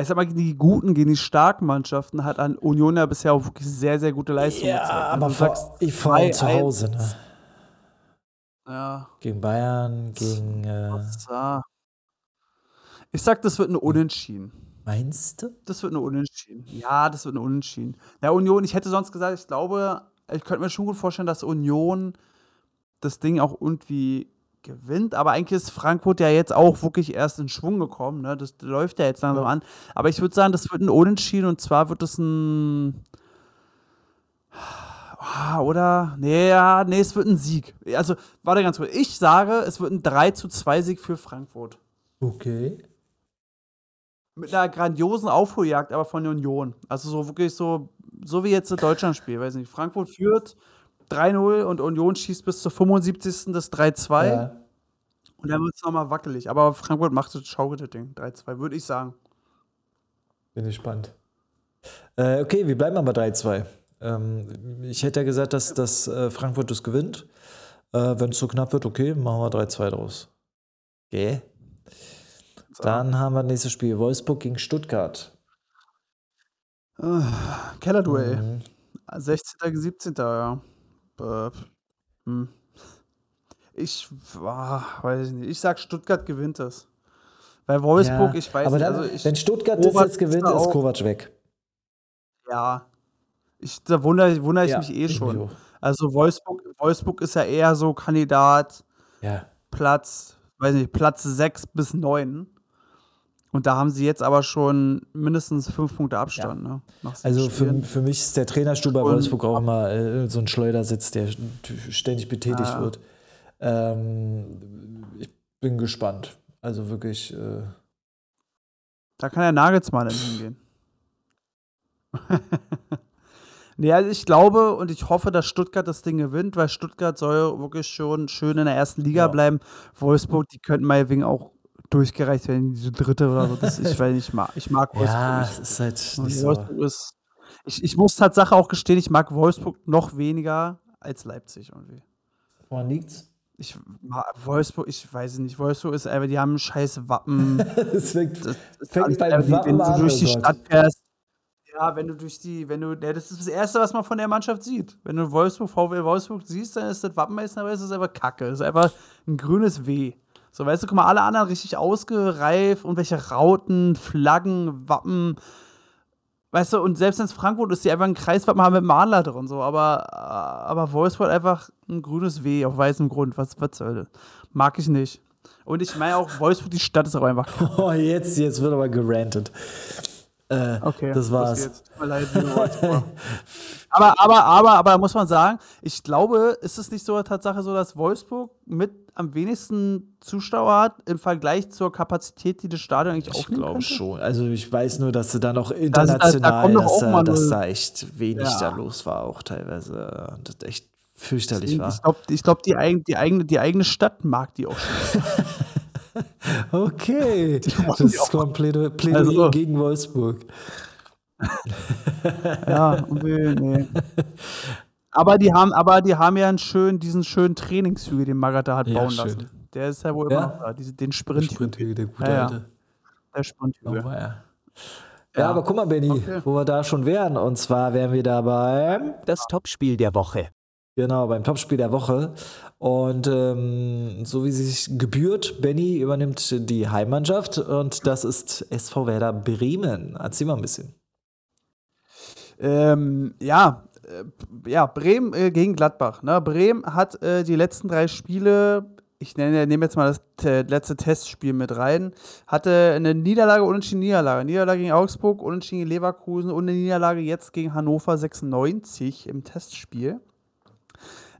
ich sag mal, die guten gegen die starken Mannschaften hat an Union ja bisher auch wirklich sehr, sehr gute Leistungen ja, gezeigt. aber vor, ich vor allem zu Hause, ne? Ja. Gegen Bayern, gegen. Äh ich sag, das wird eine Unentschieden. Meinst du? Das wird eine Unentschieden. Ja, das wird eine Unentschieden. Ja, Union, ich hätte sonst gesagt, ich glaube, ich könnte mir schon gut vorstellen, dass Union das Ding auch irgendwie gewinnt. Aber eigentlich ist Frankfurt ja jetzt auch wirklich erst in Schwung gekommen. Ne? Das läuft ja jetzt langsam an. Aber ich würde sagen, das wird ein Unentschieden und zwar wird es ein. Ah, oder? Nee, ja, nee, es wird ein Sieg. Also, warte ganz kurz. Ich sage, es wird ein 3 zu 2 Sieg für Frankfurt. Okay. Mit einer grandiosen Aufholjagd, aber von Union. Also so wirklich so, so wie jetzt das Deutschlandspiel. Weiß nicht. Frankfurt führt 3-0 und Union schießt bis zur 75. das 3-2. Ja. Und dann wird es nochmal wackelig. Aber Frankfurt macht das schaukelt Ding. 3-2, würde ich sagen. Bin ich gespannt. Äh, okay, wir bleiben aber 3-2. Ähm, ich hätte ja gesagt, dass, dass äh, Frankfurt das gewinnt. Äh, Wenn es so knapp wird, okay, machen wir 3-2 draus. Okay. Dann haben wir das nächste Spiel. Wolfsburg gegen Stuttgart. Uh, Kellerduell. Mhm. 16. 17. ja. Äh, hm. Ich ah, weiß nicht. Ich sag, Stuttgart gewinnt das. Bei Wolfsburg, ja, ich weiß aber nicht. Dann, also ich, wenn Stuttgart Kovac das jetzt gewinnt, ist Kovac weg. Ja. Ich, da wundere, wundere ich ja, mich eh schon. Also Wolfsburg, Wolfsburg ist ja eher so Kandidat ja. Platz, weiß nicht, Platz 6 bis 9. Und da haben sie jetzt aber schon mindestens fünf Punkte Abstand. Ja. Ne, also für, für mich ist der Trainerstuhl bei Wolfsburg auch immer äh, so ein Schleudersitz, der ständig betätigt ah. wird. Ähm, ich bin gespannt. Also wirklich. Äh da kann der Nagelsmann hingehen. <laughs> Ne, also ich glaube und ich hoffe, dass Stuttgart das Ding gewinnt, weil Stuttgart soll wirklich schon schön in der ersten Liga Ja. bleiben. Wolfsburg, die könnten meinetwegen auch durchgereicht werden in die dritte oder so. Das, ich weiß nicht, ich mag, ich mag Wolfsburg Ja, es ist halt nicht so. Wolfsburg ist, ich, ich muss Tatsache auch gestehen, ich mag Wolfsburg noch weniger als Leipzig irgendwie. Woran liegt's? Ich mag Wolfsburg, ich weiß nicht, Wolfsburg ist einfach, die haben ein scheiß Wappen. Es <laughs> fängt, Das ist fängt einfach, die- wenn Wappen du durch die. Stadt fährst. Ja, wenn du durch die, wenn du, ja, das ist das Erste, was man von der Mannschaft sieht. Wenn du Wolfsburg, VW Wolfsburg siehst, dann ist das Wappen meistens, aber es ist einfach Kacke. Es ist einfach ein grünes W. So, weißt du, guck mal, alle anderen richtig ausgereift, und welche Rauten, Flaggen, Wappen. Weißt du, und selbst wenn es Frankfurt ist, die einfach ein Kreiswappen haben mit Maler drin, so, aber, äh, aber Wolfsburg einfach ein grünes W auf weißem Grund. Was, was soll das? Mag ich nicht. Und ich meine auch, Wolfsburg, die Stadt ist auch einfach <laughs> Oh, jetzt, jetzt wird aber gerantet. Äh, Okay, das war's. geht's. Tut mir leid, aber, aber, aber, aber muss man sagen, ich glaube, ist es nicht so Tatsache so, dass Wolfsburg mit am wenigsten Zuschauer hat im Vergleich zur Kapazität, die das Stadion eigentlich Ich aufnehmen glaube schon. Also ich weiß nur, dass sie da noch da- da international, kommt doch dass, da, dass da echt wenig Ja. da los war, auch teilweise. Und das echt fürchterlich Ich war. glaube, ich glaub, die, eigen, die, eigene, die eigene Stadt mag die auch schon. <laughs> Okay, <laughs> das ist komplett Plädoyer Also- gegen Wolfsburg. ja, irgendwie, nee. <laughs> Aber die haben, aber die haben ja einen schönen, diesen schönen Trainingshügel, den Magata hat Ja, bauen schön. lassen. Der ist ja wohl Ja? immer noch da, diese, den Sprint, Sprinthügel, der gute Ja, ja. alte. der Sprinthügel. Oh, ja. Ja, Ja. aber guck mal, Benny, Okay. wo wir da schon wären. Und zwar wären wir da beim, Das Topspiel der Woche. genau, beim Topspiel der Woche. Und ähm, so wie sie sich gebührt, Benny übernimmt die Heimmannschaft und das ist SV Werder Bremen. Erzähl mal ein bisschen. Ähm, ja, ja, Bremen äh, gegen Gladbach. Ne? Bremen hat äh, die letzten drei Spiele, ich nehme jetzt mal das te- letzte Testspiel mit rein, hatte eine Niederlage, unentschieden Niederlage. Niederlage gegen Augsburg, unentschieden gegen Leverkusen und eine Niederlage jetzt gegen Hannover 96 im Testspiel.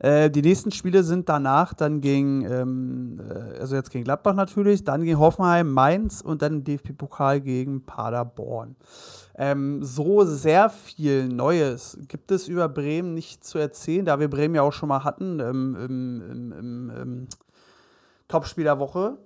Äh, die nächsten Spiele sind danach dann gegen, ähm, äh, also jetzt gegen Gladbach natürlich, dann gegen Hoffenheim, Mainz und dann im DFB-Pokal gegen Paderborn. Ähm, so sehr viel Neues gibt es über Bremen nicht zu erzählen, da wir Bremen ja auch schon mal hatten ähm, im, im, im, Topspiel der Woche.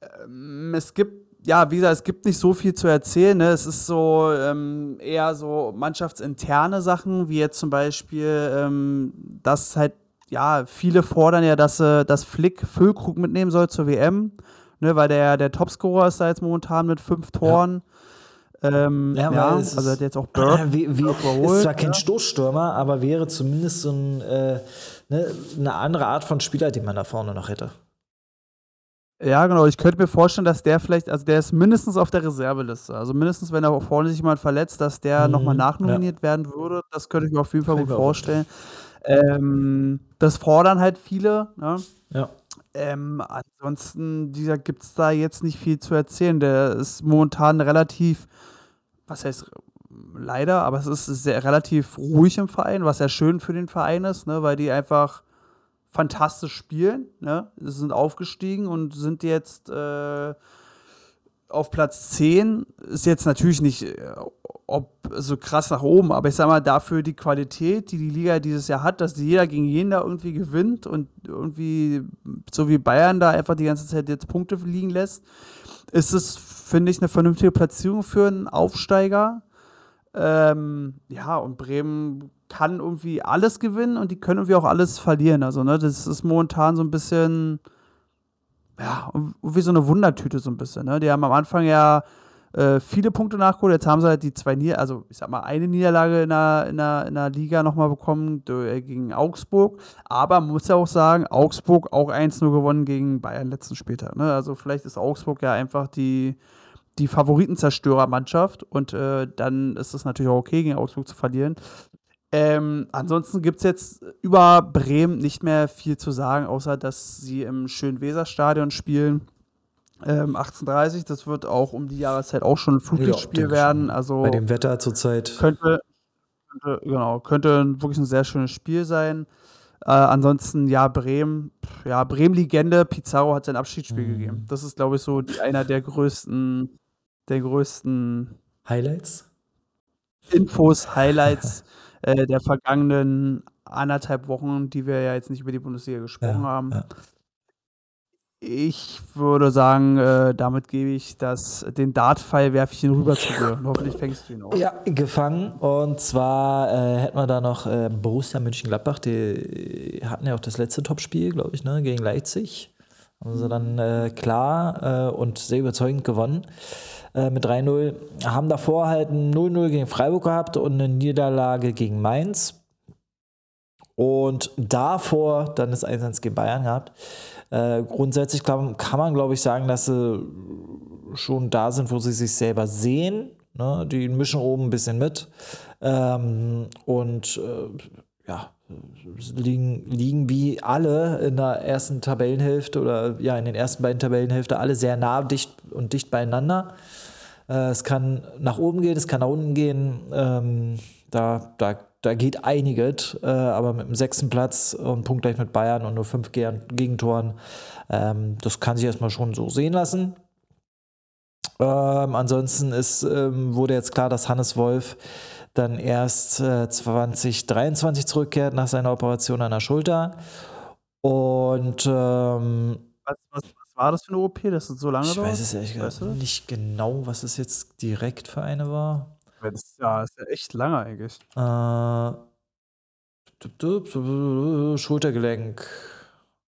Ähm, es gibt, ja, wie gesagt, es gibt nicht so viel zu erzählen. Ne? Es ist so ähm, eher so mannschaftsinterne Sachen, wie jetzt zum Beispiel, ähm, dass halt, ja, viele fordern ja, dass, äh, dass Flick Füllkrug mitnehmen soll zur WM, ne? weil der, der Topscorer ist da jetzt momentan mit fünf Toren. Ähm, Ja, ja, weil es also ist- hat jetzt auch <laughs> Burke. Wie, wie, überholt, ist zwar kein ja. Stoßstürmer, aber wäre zumindest so ein, äh, ne, eine andere Art von Spieler, die man da vorne noch hätte. Ja, genau. Ich könnte mir vorstellen, dass der vielleicht, also der ist mindestens auf der Reserveliste. Also mindestens, wenn auch vorne sich jemand verletzt, dass der Mhm, nochmal nachnominiert werden würde. Das könnte ich mir auf jeden Fall gut vorstellen. Ähm, das fordern halt viele. Ne? Ja. Ähm, ansonsten gibt es da jetzt nicht viel zu erzählen. Der ist momentan relativ, was heißt leider, aber es ist sehr, relativ ruhig im Verein, was ja schön für den Verein ist, ne? weil die einfach fantastisch spielen. Ne? Sie sind aufgestiegen und sind jetzt äh, auf Platz 10. Ist jetzt natürlich nicht äh, ob so krass nach oben, aber ich sag mal, dafür die Qualität, die die Liga dieses Jahr hat, dass jeder gegen jeden da irgendwie gewinnt und irgendwie, so wie Bayern da einfach die ganze Zeit jetzt Punkte liegen lässt, ist es, finde ich, eine vernünftige Platzierung für einen Aufsteiger. Ähm, ja, und Bremen kann irgendwie alles gewinnen und die können irgendwie auch alles verlieren. Also, ne, das ist momentan so ein bisschen, ja, wie so eine Wundertüte so ein bisschen. Ne? Die haben am Anfang ja äh, viele Punkte nachgeholt. Jetzt haben sie halt die zwei Nieder also ich sag mal, eine Niederlage in der, in der, in der Liga nochmal bekommen äh, gegen Augsburg. Aber man muss ja auch sagen, Augsburg auch 1-0 gewonnen gegen Bayern letzten Spieltag. Ne? Also vielleicht ist Augsburg ja einfach die, die Favoritenzerstörer-Mannschaft und äh, dann ist es natürlich auch okay, gegen Augsburg zu verlieren. Ähm, ansonsten gibt es jetzt über Bremen nicht mehr viel zu sagen, außer dass sie im schönen Weserstadion spielen. Ähm, 18.30 das wird auch um die Jahreszeit auch schon ein Flutlichtspiel denke werden. Also Bei dem Wetter zurzeit. könnte, könnte, genau, könnte wirklich ein sehr schönes Spiel sein. Äh, ansonsten, ja, Bremen, ja, Bremen-Legende, Pizarro hat sein Abschiedsspiel Mhm. gegeben. Das ist, glaube ich, so die, einer der größten, der größten Highlights? Infos, Highlights <laughs> äh, der vergangenen anderthalb Wochen, die wir ja jetzt nicht über die Bundesliga gesprochen Ja, haben. ja. Ich würde sagen, äh, damit gebe ich das, den Dartpfeil werfe ich ihn rüber zu dir. Und hoffentlich fängst du ihn auch. Ja, gefangen. Und zwar äh, hätten wir da noch äh, Borussia Mönchengladbach, die hatten ja auch das letzte Topspiel, glaube ich, ne, gegen Leipzig. Haben sie dann äh, klar äh, und sehr überzeugend gewonnen äh, mit 3-0. Haben davor halt ein 0-0 gegen Freiburg gehabt und eine Niederlage gegen Mainz. Und davor dann das 1-1 gegen Bayern gehabt. Äh, grundsätzlich glaub, kann man, glaube ich, sagen, dass sie schon da sind, wo sie sich selber sehen. Ne? Die mischen oben ein bisschen mit. Ähm, und äh, liegen, liegen wie alle in der ersten Tabellenhälfte oder ja, in den ersten beiden Tabellenhälften alle sehr nah dicht und dicht beieinander. Äh, es kann nach oben gehen, es kann nach unten gehen. Ähm, da, da da geht einiges, äh, aber mit dem sechsten Platz und punktgleich mit Bayern und nur fünf Gegentoren, ähm, das kann sich erstmal schon so sehen lassen. Ähm, ansonsten ist, ähm, wurde jetzt klar, dass Hannes Wolf dann erst äh, 2023 zurückkehrt nach seiner Operation an der Schulter. Und ähm, was, was, was, war das für eine OP, dass das so lange ich dauert? weiß es ehrlich gesagt nicht genau, was es jetzt direkt für eine war. Das ist ja, ist ja echt lange eigentlich. Äh, Schultergelenk.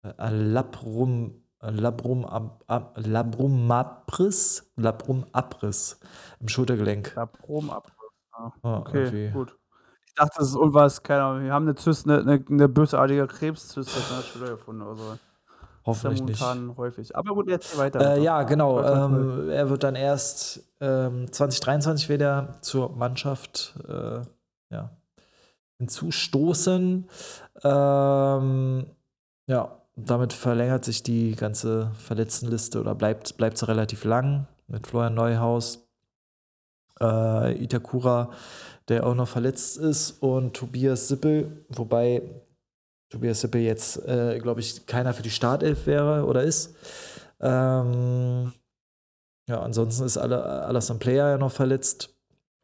Äh, Labrum, Labrum, ab, ab, Labrumabriss, Labrumabriss im Schultergelenk. Labrumabriss. Ah, Ah, okay, irgendwie. gut. Ich dachte, das ist irgendwas, keine Ahnung, wir haben eine Zyste, eine, eine, eine bösartige Krebszyste in der Schulter gefunden oder so. Hoffentlich ist nicht. ja momentan häufig. Aber gut, jetzt weiter. Äh, ja, genau. Ähm, er wird dann erst ähm, 2023 wieder zur Mannschaft äh, ja, hinzustoßen. Ähm, ja, damit verlängert sich die ganze Verletztenliste oder bleibt, bleibt sie relativ lang mit Florian Neuhaus, äh, Itakura, der auch noch verletzt ist, und Tobias Sippel, wobei Tobias Sippel jetzt, äh, glaube ich, keiner für die Startelf wäre oder ist. Ähm, ja, ansonsten ist alle, Alassane Player ja noch verletzt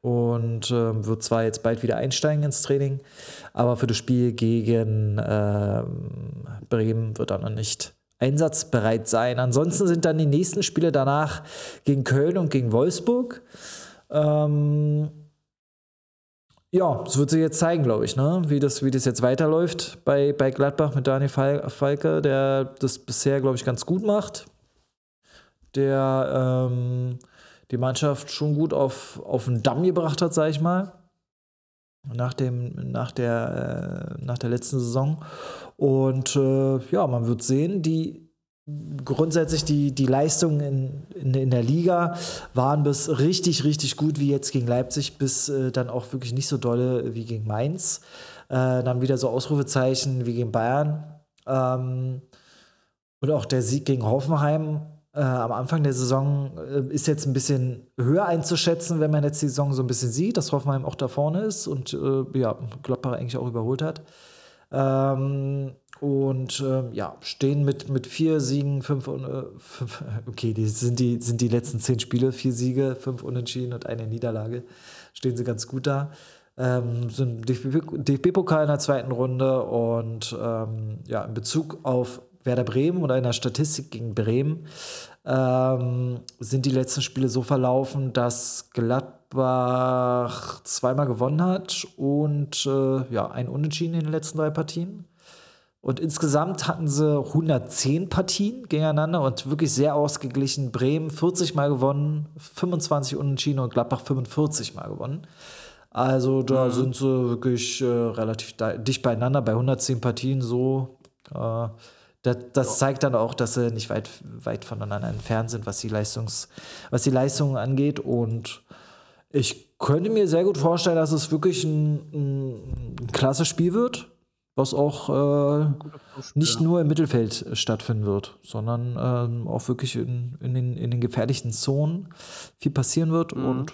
und ähm, wird zwar jetzt bald wieder einsteigen ins Training, aber für das Spiel gegen ähm, Bremen wird er noch nicht einsatzbereit sein. Ansonsten sind dann die nächsten Spiele danach gegen Köln und gegen Wolfsburg. Ähm, ja, das wird sich jetzt zeigen, glaube ich, ne? wie, das, wie das jetzt weiterläuft bei, bei Gladbach mit Daniel Fal- Falke, der das bisher, glaube ich, ganz gut macht. Der ähm, die Mannschaft schon gut auf, auf den Damm gebracht hat, sage ich mal. Nach, dem, nach, der, äh, nach der letzten Saison. Und äh, ja, man wird sehen, die grundsätzlich die, die Leistungen in, in, in der Liga waren bis richtig, richtig gut, wie jetzt gegen Leipzig, bis äh, dann auch wirklich nicht so dolle wie gegen Mainz. Äh, dann wieder so Ausrufezeichen wie gegen Bayern. Ähm, und auch der Sieg gegen Hoffenheim äh, am Anfang der Saison äh, ist jetzt ein bisschen höher einzuschätzen, wenn man jetzt die Saison so ein bisschen sieht, dass Hoffenheim auch da vorne ist und äh, ja, Gladbach eigentlich auch überholt hat. Ähm, und ähm, ja, stehen mit, mit vier Siegen, fünf, äh, fünf <laughs> okay, die sind, die sind die letzten zehn Spiele, vier Siege, fünf Unentschieden und eine Niederlage. Stehen sie ganz gut da. Ähm, sind DFB-Pokal in der zweiten Runde und ähm, ja, in Bezug auf Werder Bremen oder in der Statistik gegen Bremen ähm, sind die letzten Spiele so verlaufen, dass Gladbach zweimal gewonnen hat und äh, ja, ein Unentschieden in den letzten drei Partien. Und insgesamt hatten sie 110 Partien gegeneinander und wirklich sehr ausgeglichen. Bremen 40 Mal gewonnen, 25 Unentschieden und Gladbach 45 Mal gewonnen. Also da sind sie wirklich äh, relativ dicht beieinander bei 110 Partien so. Äh, das, das zeigt dann auch, dass sie nicht weit, weit voneinander entfernt sind, was die, Leistungs, was die Leistungen angeht. Und ich könnte mir sehr gut vorstellen, dass es wirklich ein, ein, klasse Spiel wird, was auch äh, nicht nur im Mittelfeld stattfinden wird, sondern ähm, auch wirklich in, in, den, in den gefährlichen Zonen viel passieren wird. Mhm. Und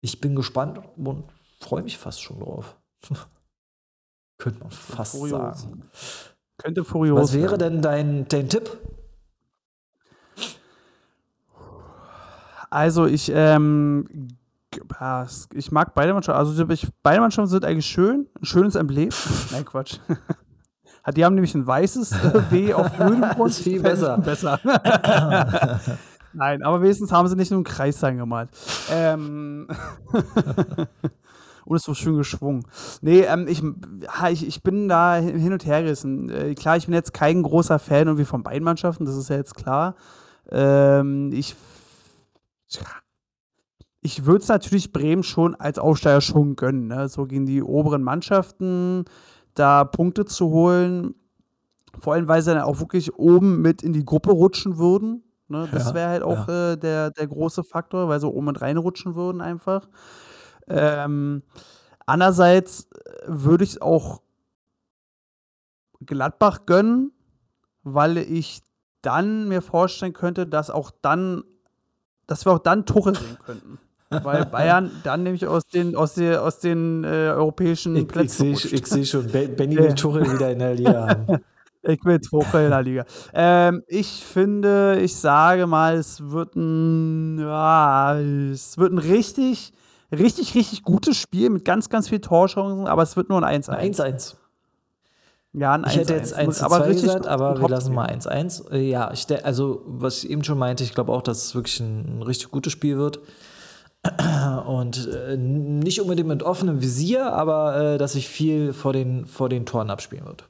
ich bin gespannt und freue mich fast schon drauf. <laughs> Könnte man fast sagen. Könnte furios Was wäre werden. denn dein, dein Tipp? Also ich ähm, ich mag beide Mannschaften. Also ich, beide Mannschaften sind eigentlich schön. Ein schönes Emblem. <laughs> Nein, Quatsch. <laughs> Die haben nämlich ein weißes W auf grünem <laughs> Grund. ist viel besser. besser. Nein, aber wenigstens haben sie nicht nur einen Kreis sein gemalt. Ähm und ist so schön geschwungen. Nee, ähm, ich, ich, ich bin da hin und her gerissen. Äh, klar, ich bin jetzt kein großer Fan irgendwie von beiden Mannschaften, das ist ja jetzt klar. Ähm, ich ich würde es natürlich Bremen schon als Aufsteiger schon gönnen, ne? so gegen die oberen Mannschaften da Punkte zu holen. Vor allem, weil sie dann auch wirklich oben mit in die Gruppe rutschen würden. Ne? Das Ja, wäre halt auch äh, der, der große Faktor, weil sie oben mit reinrutschen würden einfach. Ähm, andererseits äh, würde ich es auch Gladbach gönnen, weil ich dann mir vorstellen könnte, dass auch dann, dass wir auch dann Tuchel sehen könnten. Weil <laughs> Bayern dann nämlich aus den, aus den, aus den äh, europäischen Ich, ich Plätzen sehe ich seh schon, Ben- Benny will Tuchel wieder in der Liga <laughs> haben. Ich bin Tuchel in der Liga. Ähm, ich finde, ich sage mal, es wird ein, ja, es wird ein richtig, richtig, richtig gutes Spiel mit ganz, ganz viel Torchancen, aber es wird nur ein 1-1. 1-1. Ja, ein 1-1. Ich hätte jetzt 1 aber 2 richtig gesagt, aber wir lassen mal 1-1. Äh, Ja, ich, also was ich eben schon meinte, ich glaube auch, dass es wirklich ein, ein richtig gutes Spiel wird. <clears throat> Und äh, nicht unbedingt mit offenem Visier, aber äh, dass sich viel vor den, vor den Toren abspielen wird.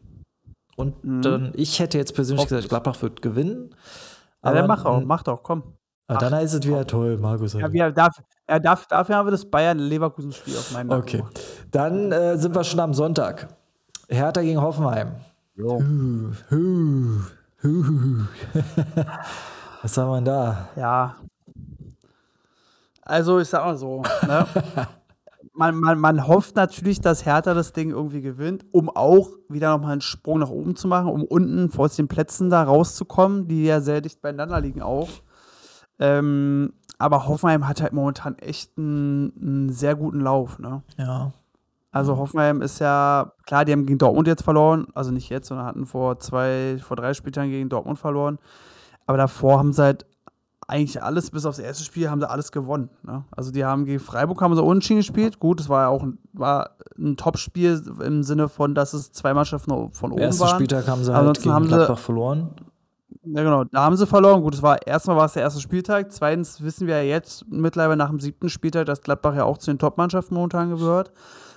Und Mhm. dann, ich hätte jetzt persönlich gesagt, Hoffentlich. Gladbach wird gewinnen. Ja, aber dann mach auch, mach doch, komm. aber dann ist es wieder toll, Markus. Ja, wir, darf, ja, darf, dafür haben wir das Bayern-Leverkusen-Spiel auf meinem Okay. gemacht. Dann äh, sind wir schon am Sonntag. Hertha gegen Hoffenheim. Huh, huh, huh. Was haben wir denn da? Ja. Also, ich sag mal so, ne? <laughs> man, man, man hofft natürlich, dass Hertha das Ding irgendwie gewinnt, um auch wieder nochmal einen Sprung nach oben zu machen, um unten aus den Plätzen da rauszukommen, die ja sehr dicht beieinander liegen auch. Ähm, aber Hoffenheim hat halt momentan echt einen, einen sehr guten Lauf, ne? Ja. Also Hoffenheim ist ja, klar, die haben gegen Dortmund jetzt verloren, also nicht jetzt, sondern hatten vor zwei, vor drei Spieltagen gegen Dortmund verloren. Aber davor haben sie halt eigentlich alles, bis aufs erste Spiel, haben sie alles gewonnen. Ne? Also die haben gegen Freiburg haben sie unentschieden gespielt. Gut, das war ja auch ein, war ein Top-Spiel im Sinne von, dass es zwei Mannschaften von oben Ersten waren. Spieltag haben sie halt Ansonsten gegen haben sie- Gladbach verloren. Ja, genau. Da haben sie verloren. Gut, das war erstmal war es der erste Spieltag. Zweitens wissen wir ja jetzt mittlerweile nach dem siebten Spieltag, dass Gladbach ja auch zu den Top-Mannschaften momentan gehört.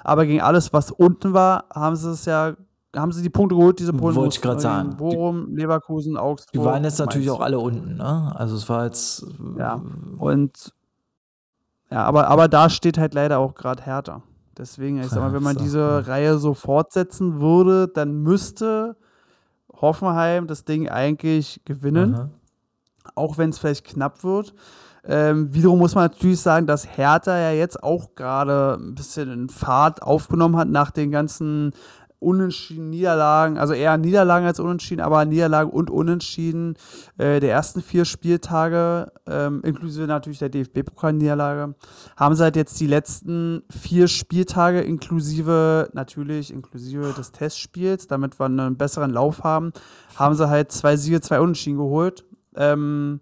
Aber gegen alles, was unten war, haben sie es ja, haben sie die Punkte geholt, diese Punkte. Wollte ich grad sagen. Bochum, Leverkusen, Augsburg. Die waren jetzt natürlich Mainz. auch alle unten, ne? Also es war jetzt. Ja. Und ja, aber, aber da steht halt leider auch gerade Hertha. Deswegen, ich sag mal, wenn man diese. Reihe so fortsetzen würde, dann müsste Hoffenheim das Ding eigentlich gewinnen. Aha. auch wenn es vielleicht knapp wird. Ähm, wiederum muss man natürlich sagen, dass Hertha ja jetzt auch gerade ein bisschen in Fahrt aufgenommen hat nach den ganzen unentschieden Niederlagen, also eher Niederlagen als unentschieden, aber Niederlagen und Unentschieden äh, der ersten vier Spieltage, ähm, inklusive natürlich der DFB-Pokal-Niederlage, haben sie halt jetzt die letzten vier Spieltage inklusive, natürlich inklusive des Testspiels, damit wir einen besseren Lauf haben, haben sie halt zwei Siege, zwei Unentschieden geholt. Ähm,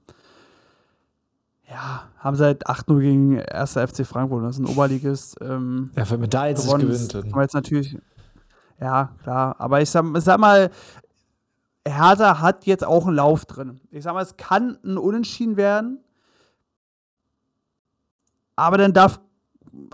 ja, haben sie halt 8-0 gegen 1. FC Frankfurt, das ist ein Oberligist. Ähm, Ja, wenn man da jetzt gewonnen. gewinnt, man jetzt natürlich. Ja, klar. Aber ich sag, sag mal, Hertha hat jetzt auch einen Lauf drin. Ich sag mal, es kann ein Unentschieden werden. Aber dann darf,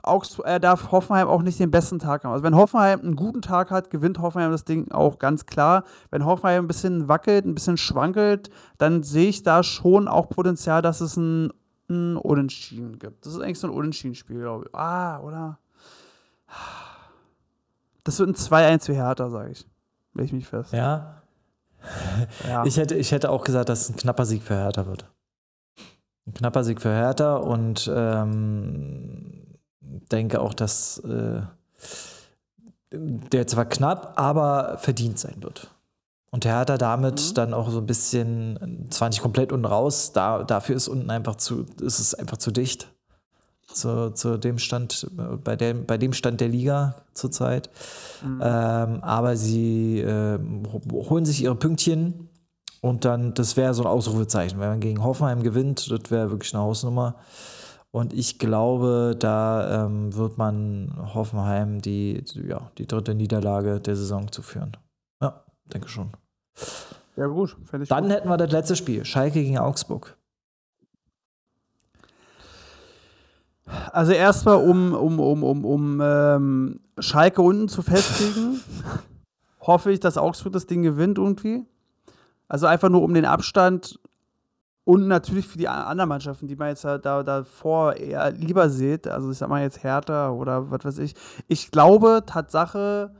Augs äh, darf Hoffenheim auch nicht den besten Tag haben. Also, wenn Hoffenheim einen guten Tag hat, gewinnt Hoffenheim das Ding auch ganz klar. Wenn Hoffenheim ein bisschen wackelt, ein bisschen schwankelt, dann sehe ich da schon auch Potenzial, dass es ein, ein Unentschieden gibt. Das ist eigentlich so ein Unentschieden-Spiel, glaube ich. Ah, oder? Das wird ein 2-1 für Hertha, sage ich. Leg ich mich fest. Ja. <laughs> Ja. Ich hätte, ich hätte auch gesagt, dass es ein knapper Sieg für Hertha wird. Ein knapper Sieg für Hertha und ähm, denke auch, dass äh, der zwar knapp, aber verdient sein wird. Und der Hertha damit Mhm. dann auch so ein bisschen, zwar nicht komplett unten raus, da, dafür ist unten einfach zu, ist es einfach zu dicht. Zu, zu dem Stand, äh, bei dem, bei dem Stand der Liga zurzeit. Mhm. Ähm, aber sie ho- holen sich ihre Pünktchen und dann, das wäre so ein Ausrufezeichen. Wenn man gegen Hoffenheim gewinnt, das wäre wirklich eine Hausnummer. Und ich glaube, da ähm, wird man Hoffenheim die, ja, die dritte Niederlage der Saison zu führen. Ja, denke schon. Ja, gut. Dann gut. hätten wir das letzte Spiel: Schalke gegen Augsburg. Also erstmal, um, um, um, um, um ähm, Schalke unten zu festigen, <laughs> hoffe ich, dass Augsburg das Ding gewinnt irgendwie. Also einfach nur um den Abstand und natürlich für die anderen Mannschaften, die man jetzt da davor eher lieber sieht. Also ich sag mal jetzt Hertha oder was weiß ich. Ich glaube Tatsache,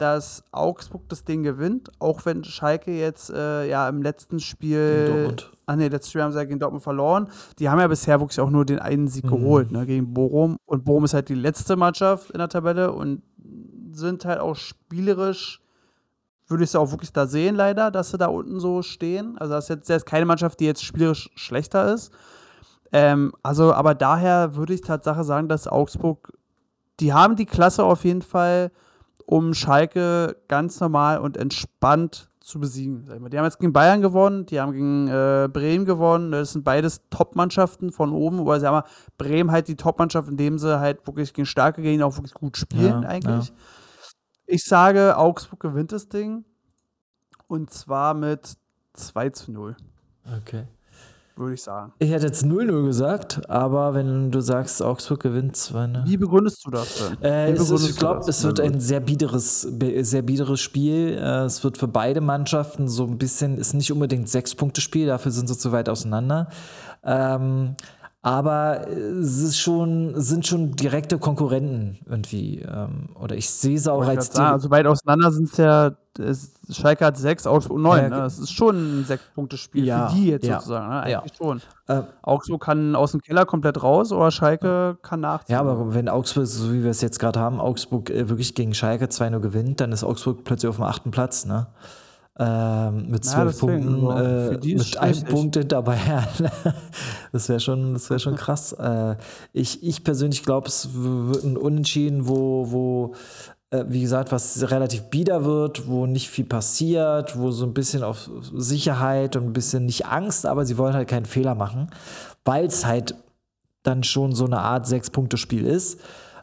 dass Augsburg das Ding gewinnt, auch wenn Schalke jetzt äh, ja im letzten Spiel. Ah nee, letztes Spiel haben sie ja gegen Dortmund verloren. Die haben ja bisher wirklich auch nur den einen Sieg mhm. geholt, ne, gegen Bochum. Und Bochum ist halt die letzte Mannschaft in der Tabelle und sind halt auch spielerisch, würde ich es auch wirklich da sehen, leider, dass sie da unten so stehen. Also das ist jetzt, das ist keine Mannschaft, die jetzt spielerisch schlechter ist. Ähm, also, aber daher würde ich Tatsache sagen, dass Augsburg, die haben die Klasse auf jeden Fall um Schalke ganz normal und entspannt zu besiegen. Die haben jetzt gegen Bayern gewonnen, die haben gegen äh, Bremen gewonnen. Das sind beides Top-Mannschaften von oben, wobei sie haben Bremen halt die Top-Mannschaft, indem sie halt wirklich gegen starke Gegner auch wirklich gut spielen, ja, eigentlich. Ja. Ich sage, Augsburg gewinnt das Ding. Und zwar mit 2 zu 0. Okay würde ich sagen. Ich hätte jetzt 0-0 gesagt, aber wenn du sagst, Augsburg gewinnt 2 ne? Wie begründest du das denn? Äh, es ich glaube, es wird ein sehr biederes, sehr biederes Spiel. Äh, es wird für beide Mannschaften so ein bisschen, ist nicht unbedingt Sechs-Punkte-Spiel, dafür sind sie zu weit auseinander. Ähm, aber es ist schon, sind schon direkte Konkurrenten irgendwie. Ähm, oder ich sehe es auch als. Sagen, also weit auseinander sind es ja. Schalke hat sechs, Augsburg neun. Äh, ne? Das ist schon ein sechs-Punkte-Spiel ja, für die jetzt ja, sozusagen. Ne? Eigentlich ja. schon. Äh, Augsburg kann aus dem Keller komplett raus oder Schalke kann nachziehen. Ja, aber wenn Augsburg, so wie wir es jetzt gerade haben, Augsburg äh, wirklich gegen Schalke 2-0 gewinnt, dann ist Augsburg plötzlich auf dem achten Platz. Ne? Ähm, mit zwölf ja, Punkten, äh, mit einem Punkt hinter Bayern. <laughs> das wäre schon, wär schon <laughs> krass. äh, ich, ich persönlich glaube, es wird ein Unentschieden, wo, wo äh, wie gesagt, was relativ bieder wird, wo nicht viel passiert, wo so ein bisschen auf Sicherheit und ein bisschen nicht Angst, aber sie wollen halt keinen Fehler machen, weil es halt dann schon so eine Art Sechs-Punkte-Spiel ist.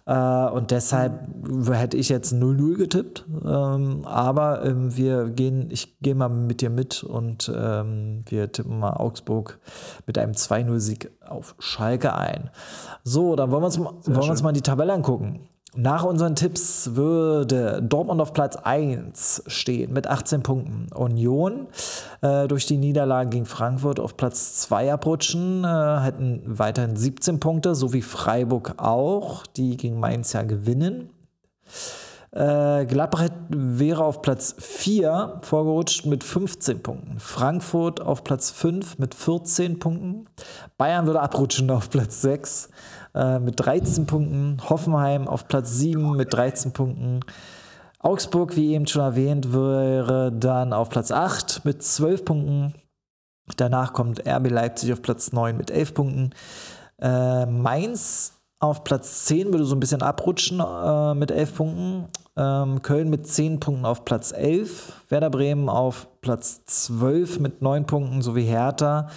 Äh, und deshalb hätte ich jetzt 0-0 getippt. Ähm, aber ähm, wir gehen, ich gehe mal mit dir mit und ähm, wir tippen mal Augsburg mit einem 2-0-Sieg auf Schalke ein. So, dann wollen wir uns, wollen wir uns mal die Tabelle angucken. Nach unseren Tipps würde Dortmund auf Platz 1 stehen mit 18 Punkten. Union äh, durch die Niederlage gegen Frankfurt auf Platz 2 abrutschen, äh, hätten weiterhin 17 Punkte, so wie Freiburg auch, die gegen Mainz ja gewinnen. Äh, Gladbach wäre auf Platz 4 vorgerutscht mit 15 Punkten. Frankfurt auf Platz 5 mit 14 Punkten. Bayern würde abrutschen auf Platz 6 äh, mit 13 Punkten. Hoffenheim auf Platz 7 mit 13 Punkten. Augsburg, wie eben schon erwähnt, wäre dann auf Platz 8 mit 12 Punkten. Danach kommt RB Leipzig auf Platz 9 mit 11 Punkten. Äh, Mainz auf Platz 10 würde so ein bisschen abrutschen äh, mit 11 Punkten. Ähm, Köln mit 10 Punkten auf Platz 11. Werder Bremen auf Platz 12 mit 9 Punkten sowie Hertha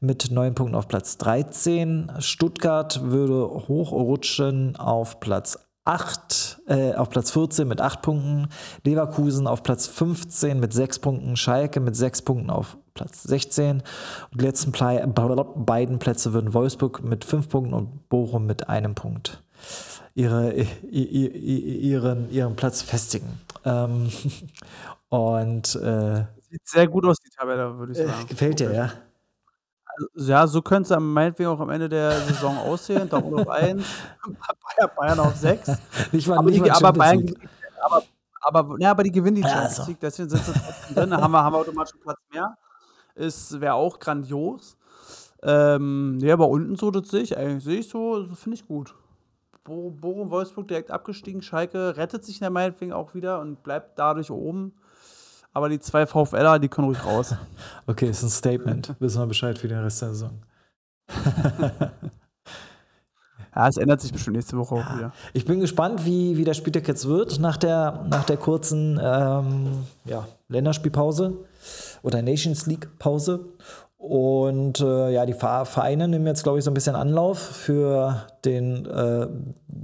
mit 9 Punkten auf Platz 13. Stuttgart würde hochrutschen auf Platz 8, äh, auf Platz 14 mit 8 Punkten, Leverkusen auf Platz 15 mit 6 Punkten, Schalke mit 6 Punkten auf Platz 16 und die letzten Play beiden Plätze würden Wolfsburg mit 5 Punkten und Bochum mit einem Punkt ihre, ihren, ihren Platz festigen. Ähm, <laughs> und äh, sieht sehr gut aus, die Tabelle, würde ich sagen. Äh, gefällt dir, ja? Also, ja, so könnte es meinetwegen auch am Ende der Saison <laughs> aussehen. Dortmund auf 1, Bayern, Bayern auf 6. Nicht mal, aber, nicht die, aber Bayern, aber, aber, ja, aber die gewinnen die Champions League, deswegen sind sie trotzdem drin. Da haben wir, haben wir automatisch einen Platz mehr. Es wäre auch grandios. Ähm, ja, aber unten so, das sehe ich eigentlich, sehe ich so, finde ich gut. Bochum, Wolfsburg direkt abgestiegen. Schalke rettet sich in meinetwegen auch wieder und bleibt dadurch oben. Aber die zwei VfLer, die können ruhig raus. <laughs> Okay, ist ein Statement. <laughs> Wissen wir Bescheid für den Rest der Saison. <laughs> ja, es ändert sich bestimmt nächste Woche auch wieder. Ich bin gespannt, wie, wie der Spieltag jetzt wird nach der, nach der kurzen ähm, ja, Länderspielpause oder Nations League Pause. Und äh, ja, die Vereine nehmen jetzt, glaube ich, so ein bisschen Anlauf für den äh,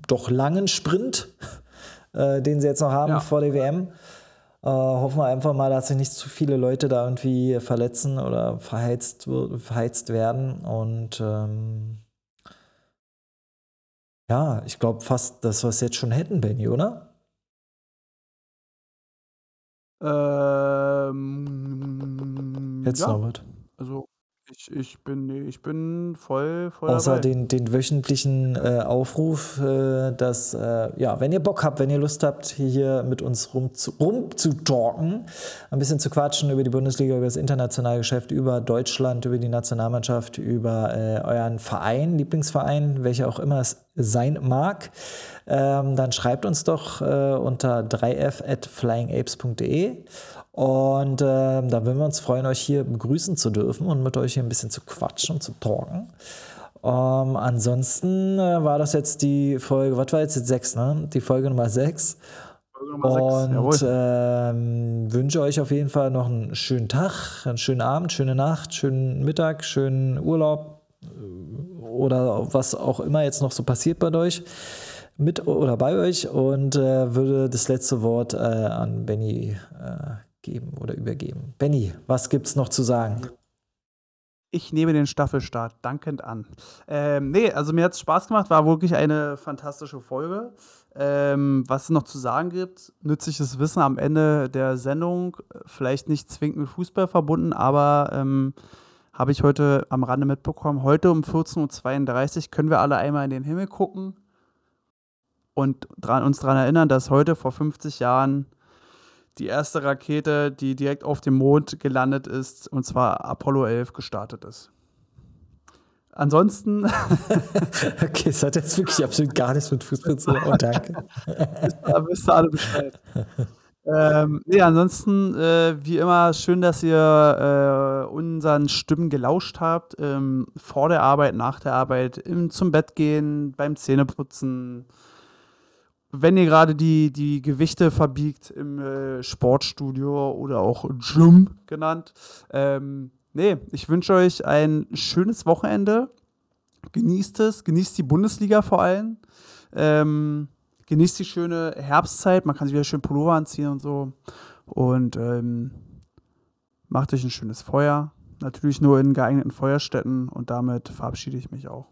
doch langen Sprint, <laughs> äh, den sie jetzt noch haben ja. vor der WM. Äh, hoffen wir einfach mal, dass sich nicht zu viele Leute da irgendwie verletzen oder verheizt, verheizt werden. Und ähm, ja, ich glaube fast, dass wir es jetzt schon hätten, Benny, oder? Ähm, jetzt ja. noch was. Also ich, ich bin, ich bin voll, voll Außer dabei. den, den wöchentlichen äh, Aufruf, äh, dass, äh, ja, wenn ihr Bock habt, wenn ihr Lust habt, hier mit uns rum zu, rum zu talken, ein bisschen zu quatschen über die Bundesliga, über das internationale Geschäft, über Deutschland, über die Nationalmannschaft, über äh, euren Verein, Lieblingsverein, welcher auch immer es sein mag, ähm, dann schreibt uns doch äh, unter 3f at flyingapes.de und äh, da würden wir uns freuen, euch hier begrüßen zu dürfen und mit euch hier ein bisschen zu quatschen und zu talken. Ähm, ansonsten äh, war das jetzt die Folge, was war jetzt, jetzt sechs, ne? Die Folge Nummer sechs. und ähm, wünsche euch auf jeden Fall noch einen schönen Tag, einen schönen Abend, schöne Nacht, schönen Mittag, schönen Urlaub äh, oder was auch immer jetzt noch so passiert bei euch mit oder bei euch und äh, würde das letzte Wort äh, an Benny äh, geben oder übergeben. Benny, was gibt es noch zu sagen? Ich nehme den Staffelstart dankend an. Ähm, nee, also mir hat es Spaß gemacht, war wirklich eine fantastische Folge. Ähm, was es noch zu sagen gibt, nützliches Wissen am Ende der Sendung, vielleicht nicht zwingend mit Fußball verbunden, aber ähm, habe ich heute am Rande mitbekommen. Heute um 14.32 Uhr können wir alle einmal in den Himmel gucken und dran, uns daran erinnern, dass heute vor 50 Jahren die erste Rakete, die direkt auf dem Mond gelandet ist, und zwar Apollo 11 gestartet ist. Ansonsten. <laughs> okay, es hat jetzt wirklich absolut gar nichts mit Fußball zu tun. Oh, danke. <laughs> da wisst ihr alle Bescheid. ähm, nee, ansonsten, äh, wie immer, schön, dass ihr äh, unseren Stimmen gelauscht habt. Ähm, vor der Arbeit, nach der Arbeit, im, zum Bett gehen, beim Zähneputzen, wenn ihr gerade die, die Gewichte verbiegt im äh, Sportstudio oder auch Gym genannt. Ähm, nee, ich wünsche euch ein schönes Wochenende. Genießt es, genießt die Bundesliga vor allem. Ähm, genießt die schöne Herbstzeit. Man kann sich wieder schön Pullover anziehen und so. Und ähm, macht euch ein schönes Feuer. Natürlich nur in geeigneten Feuerstätten. Und damit verabschiede ich mich auch.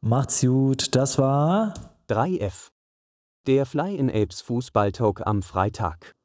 Macht's gut. Das war 3F. Der Fly in Apes Fußballtalk am Freitag.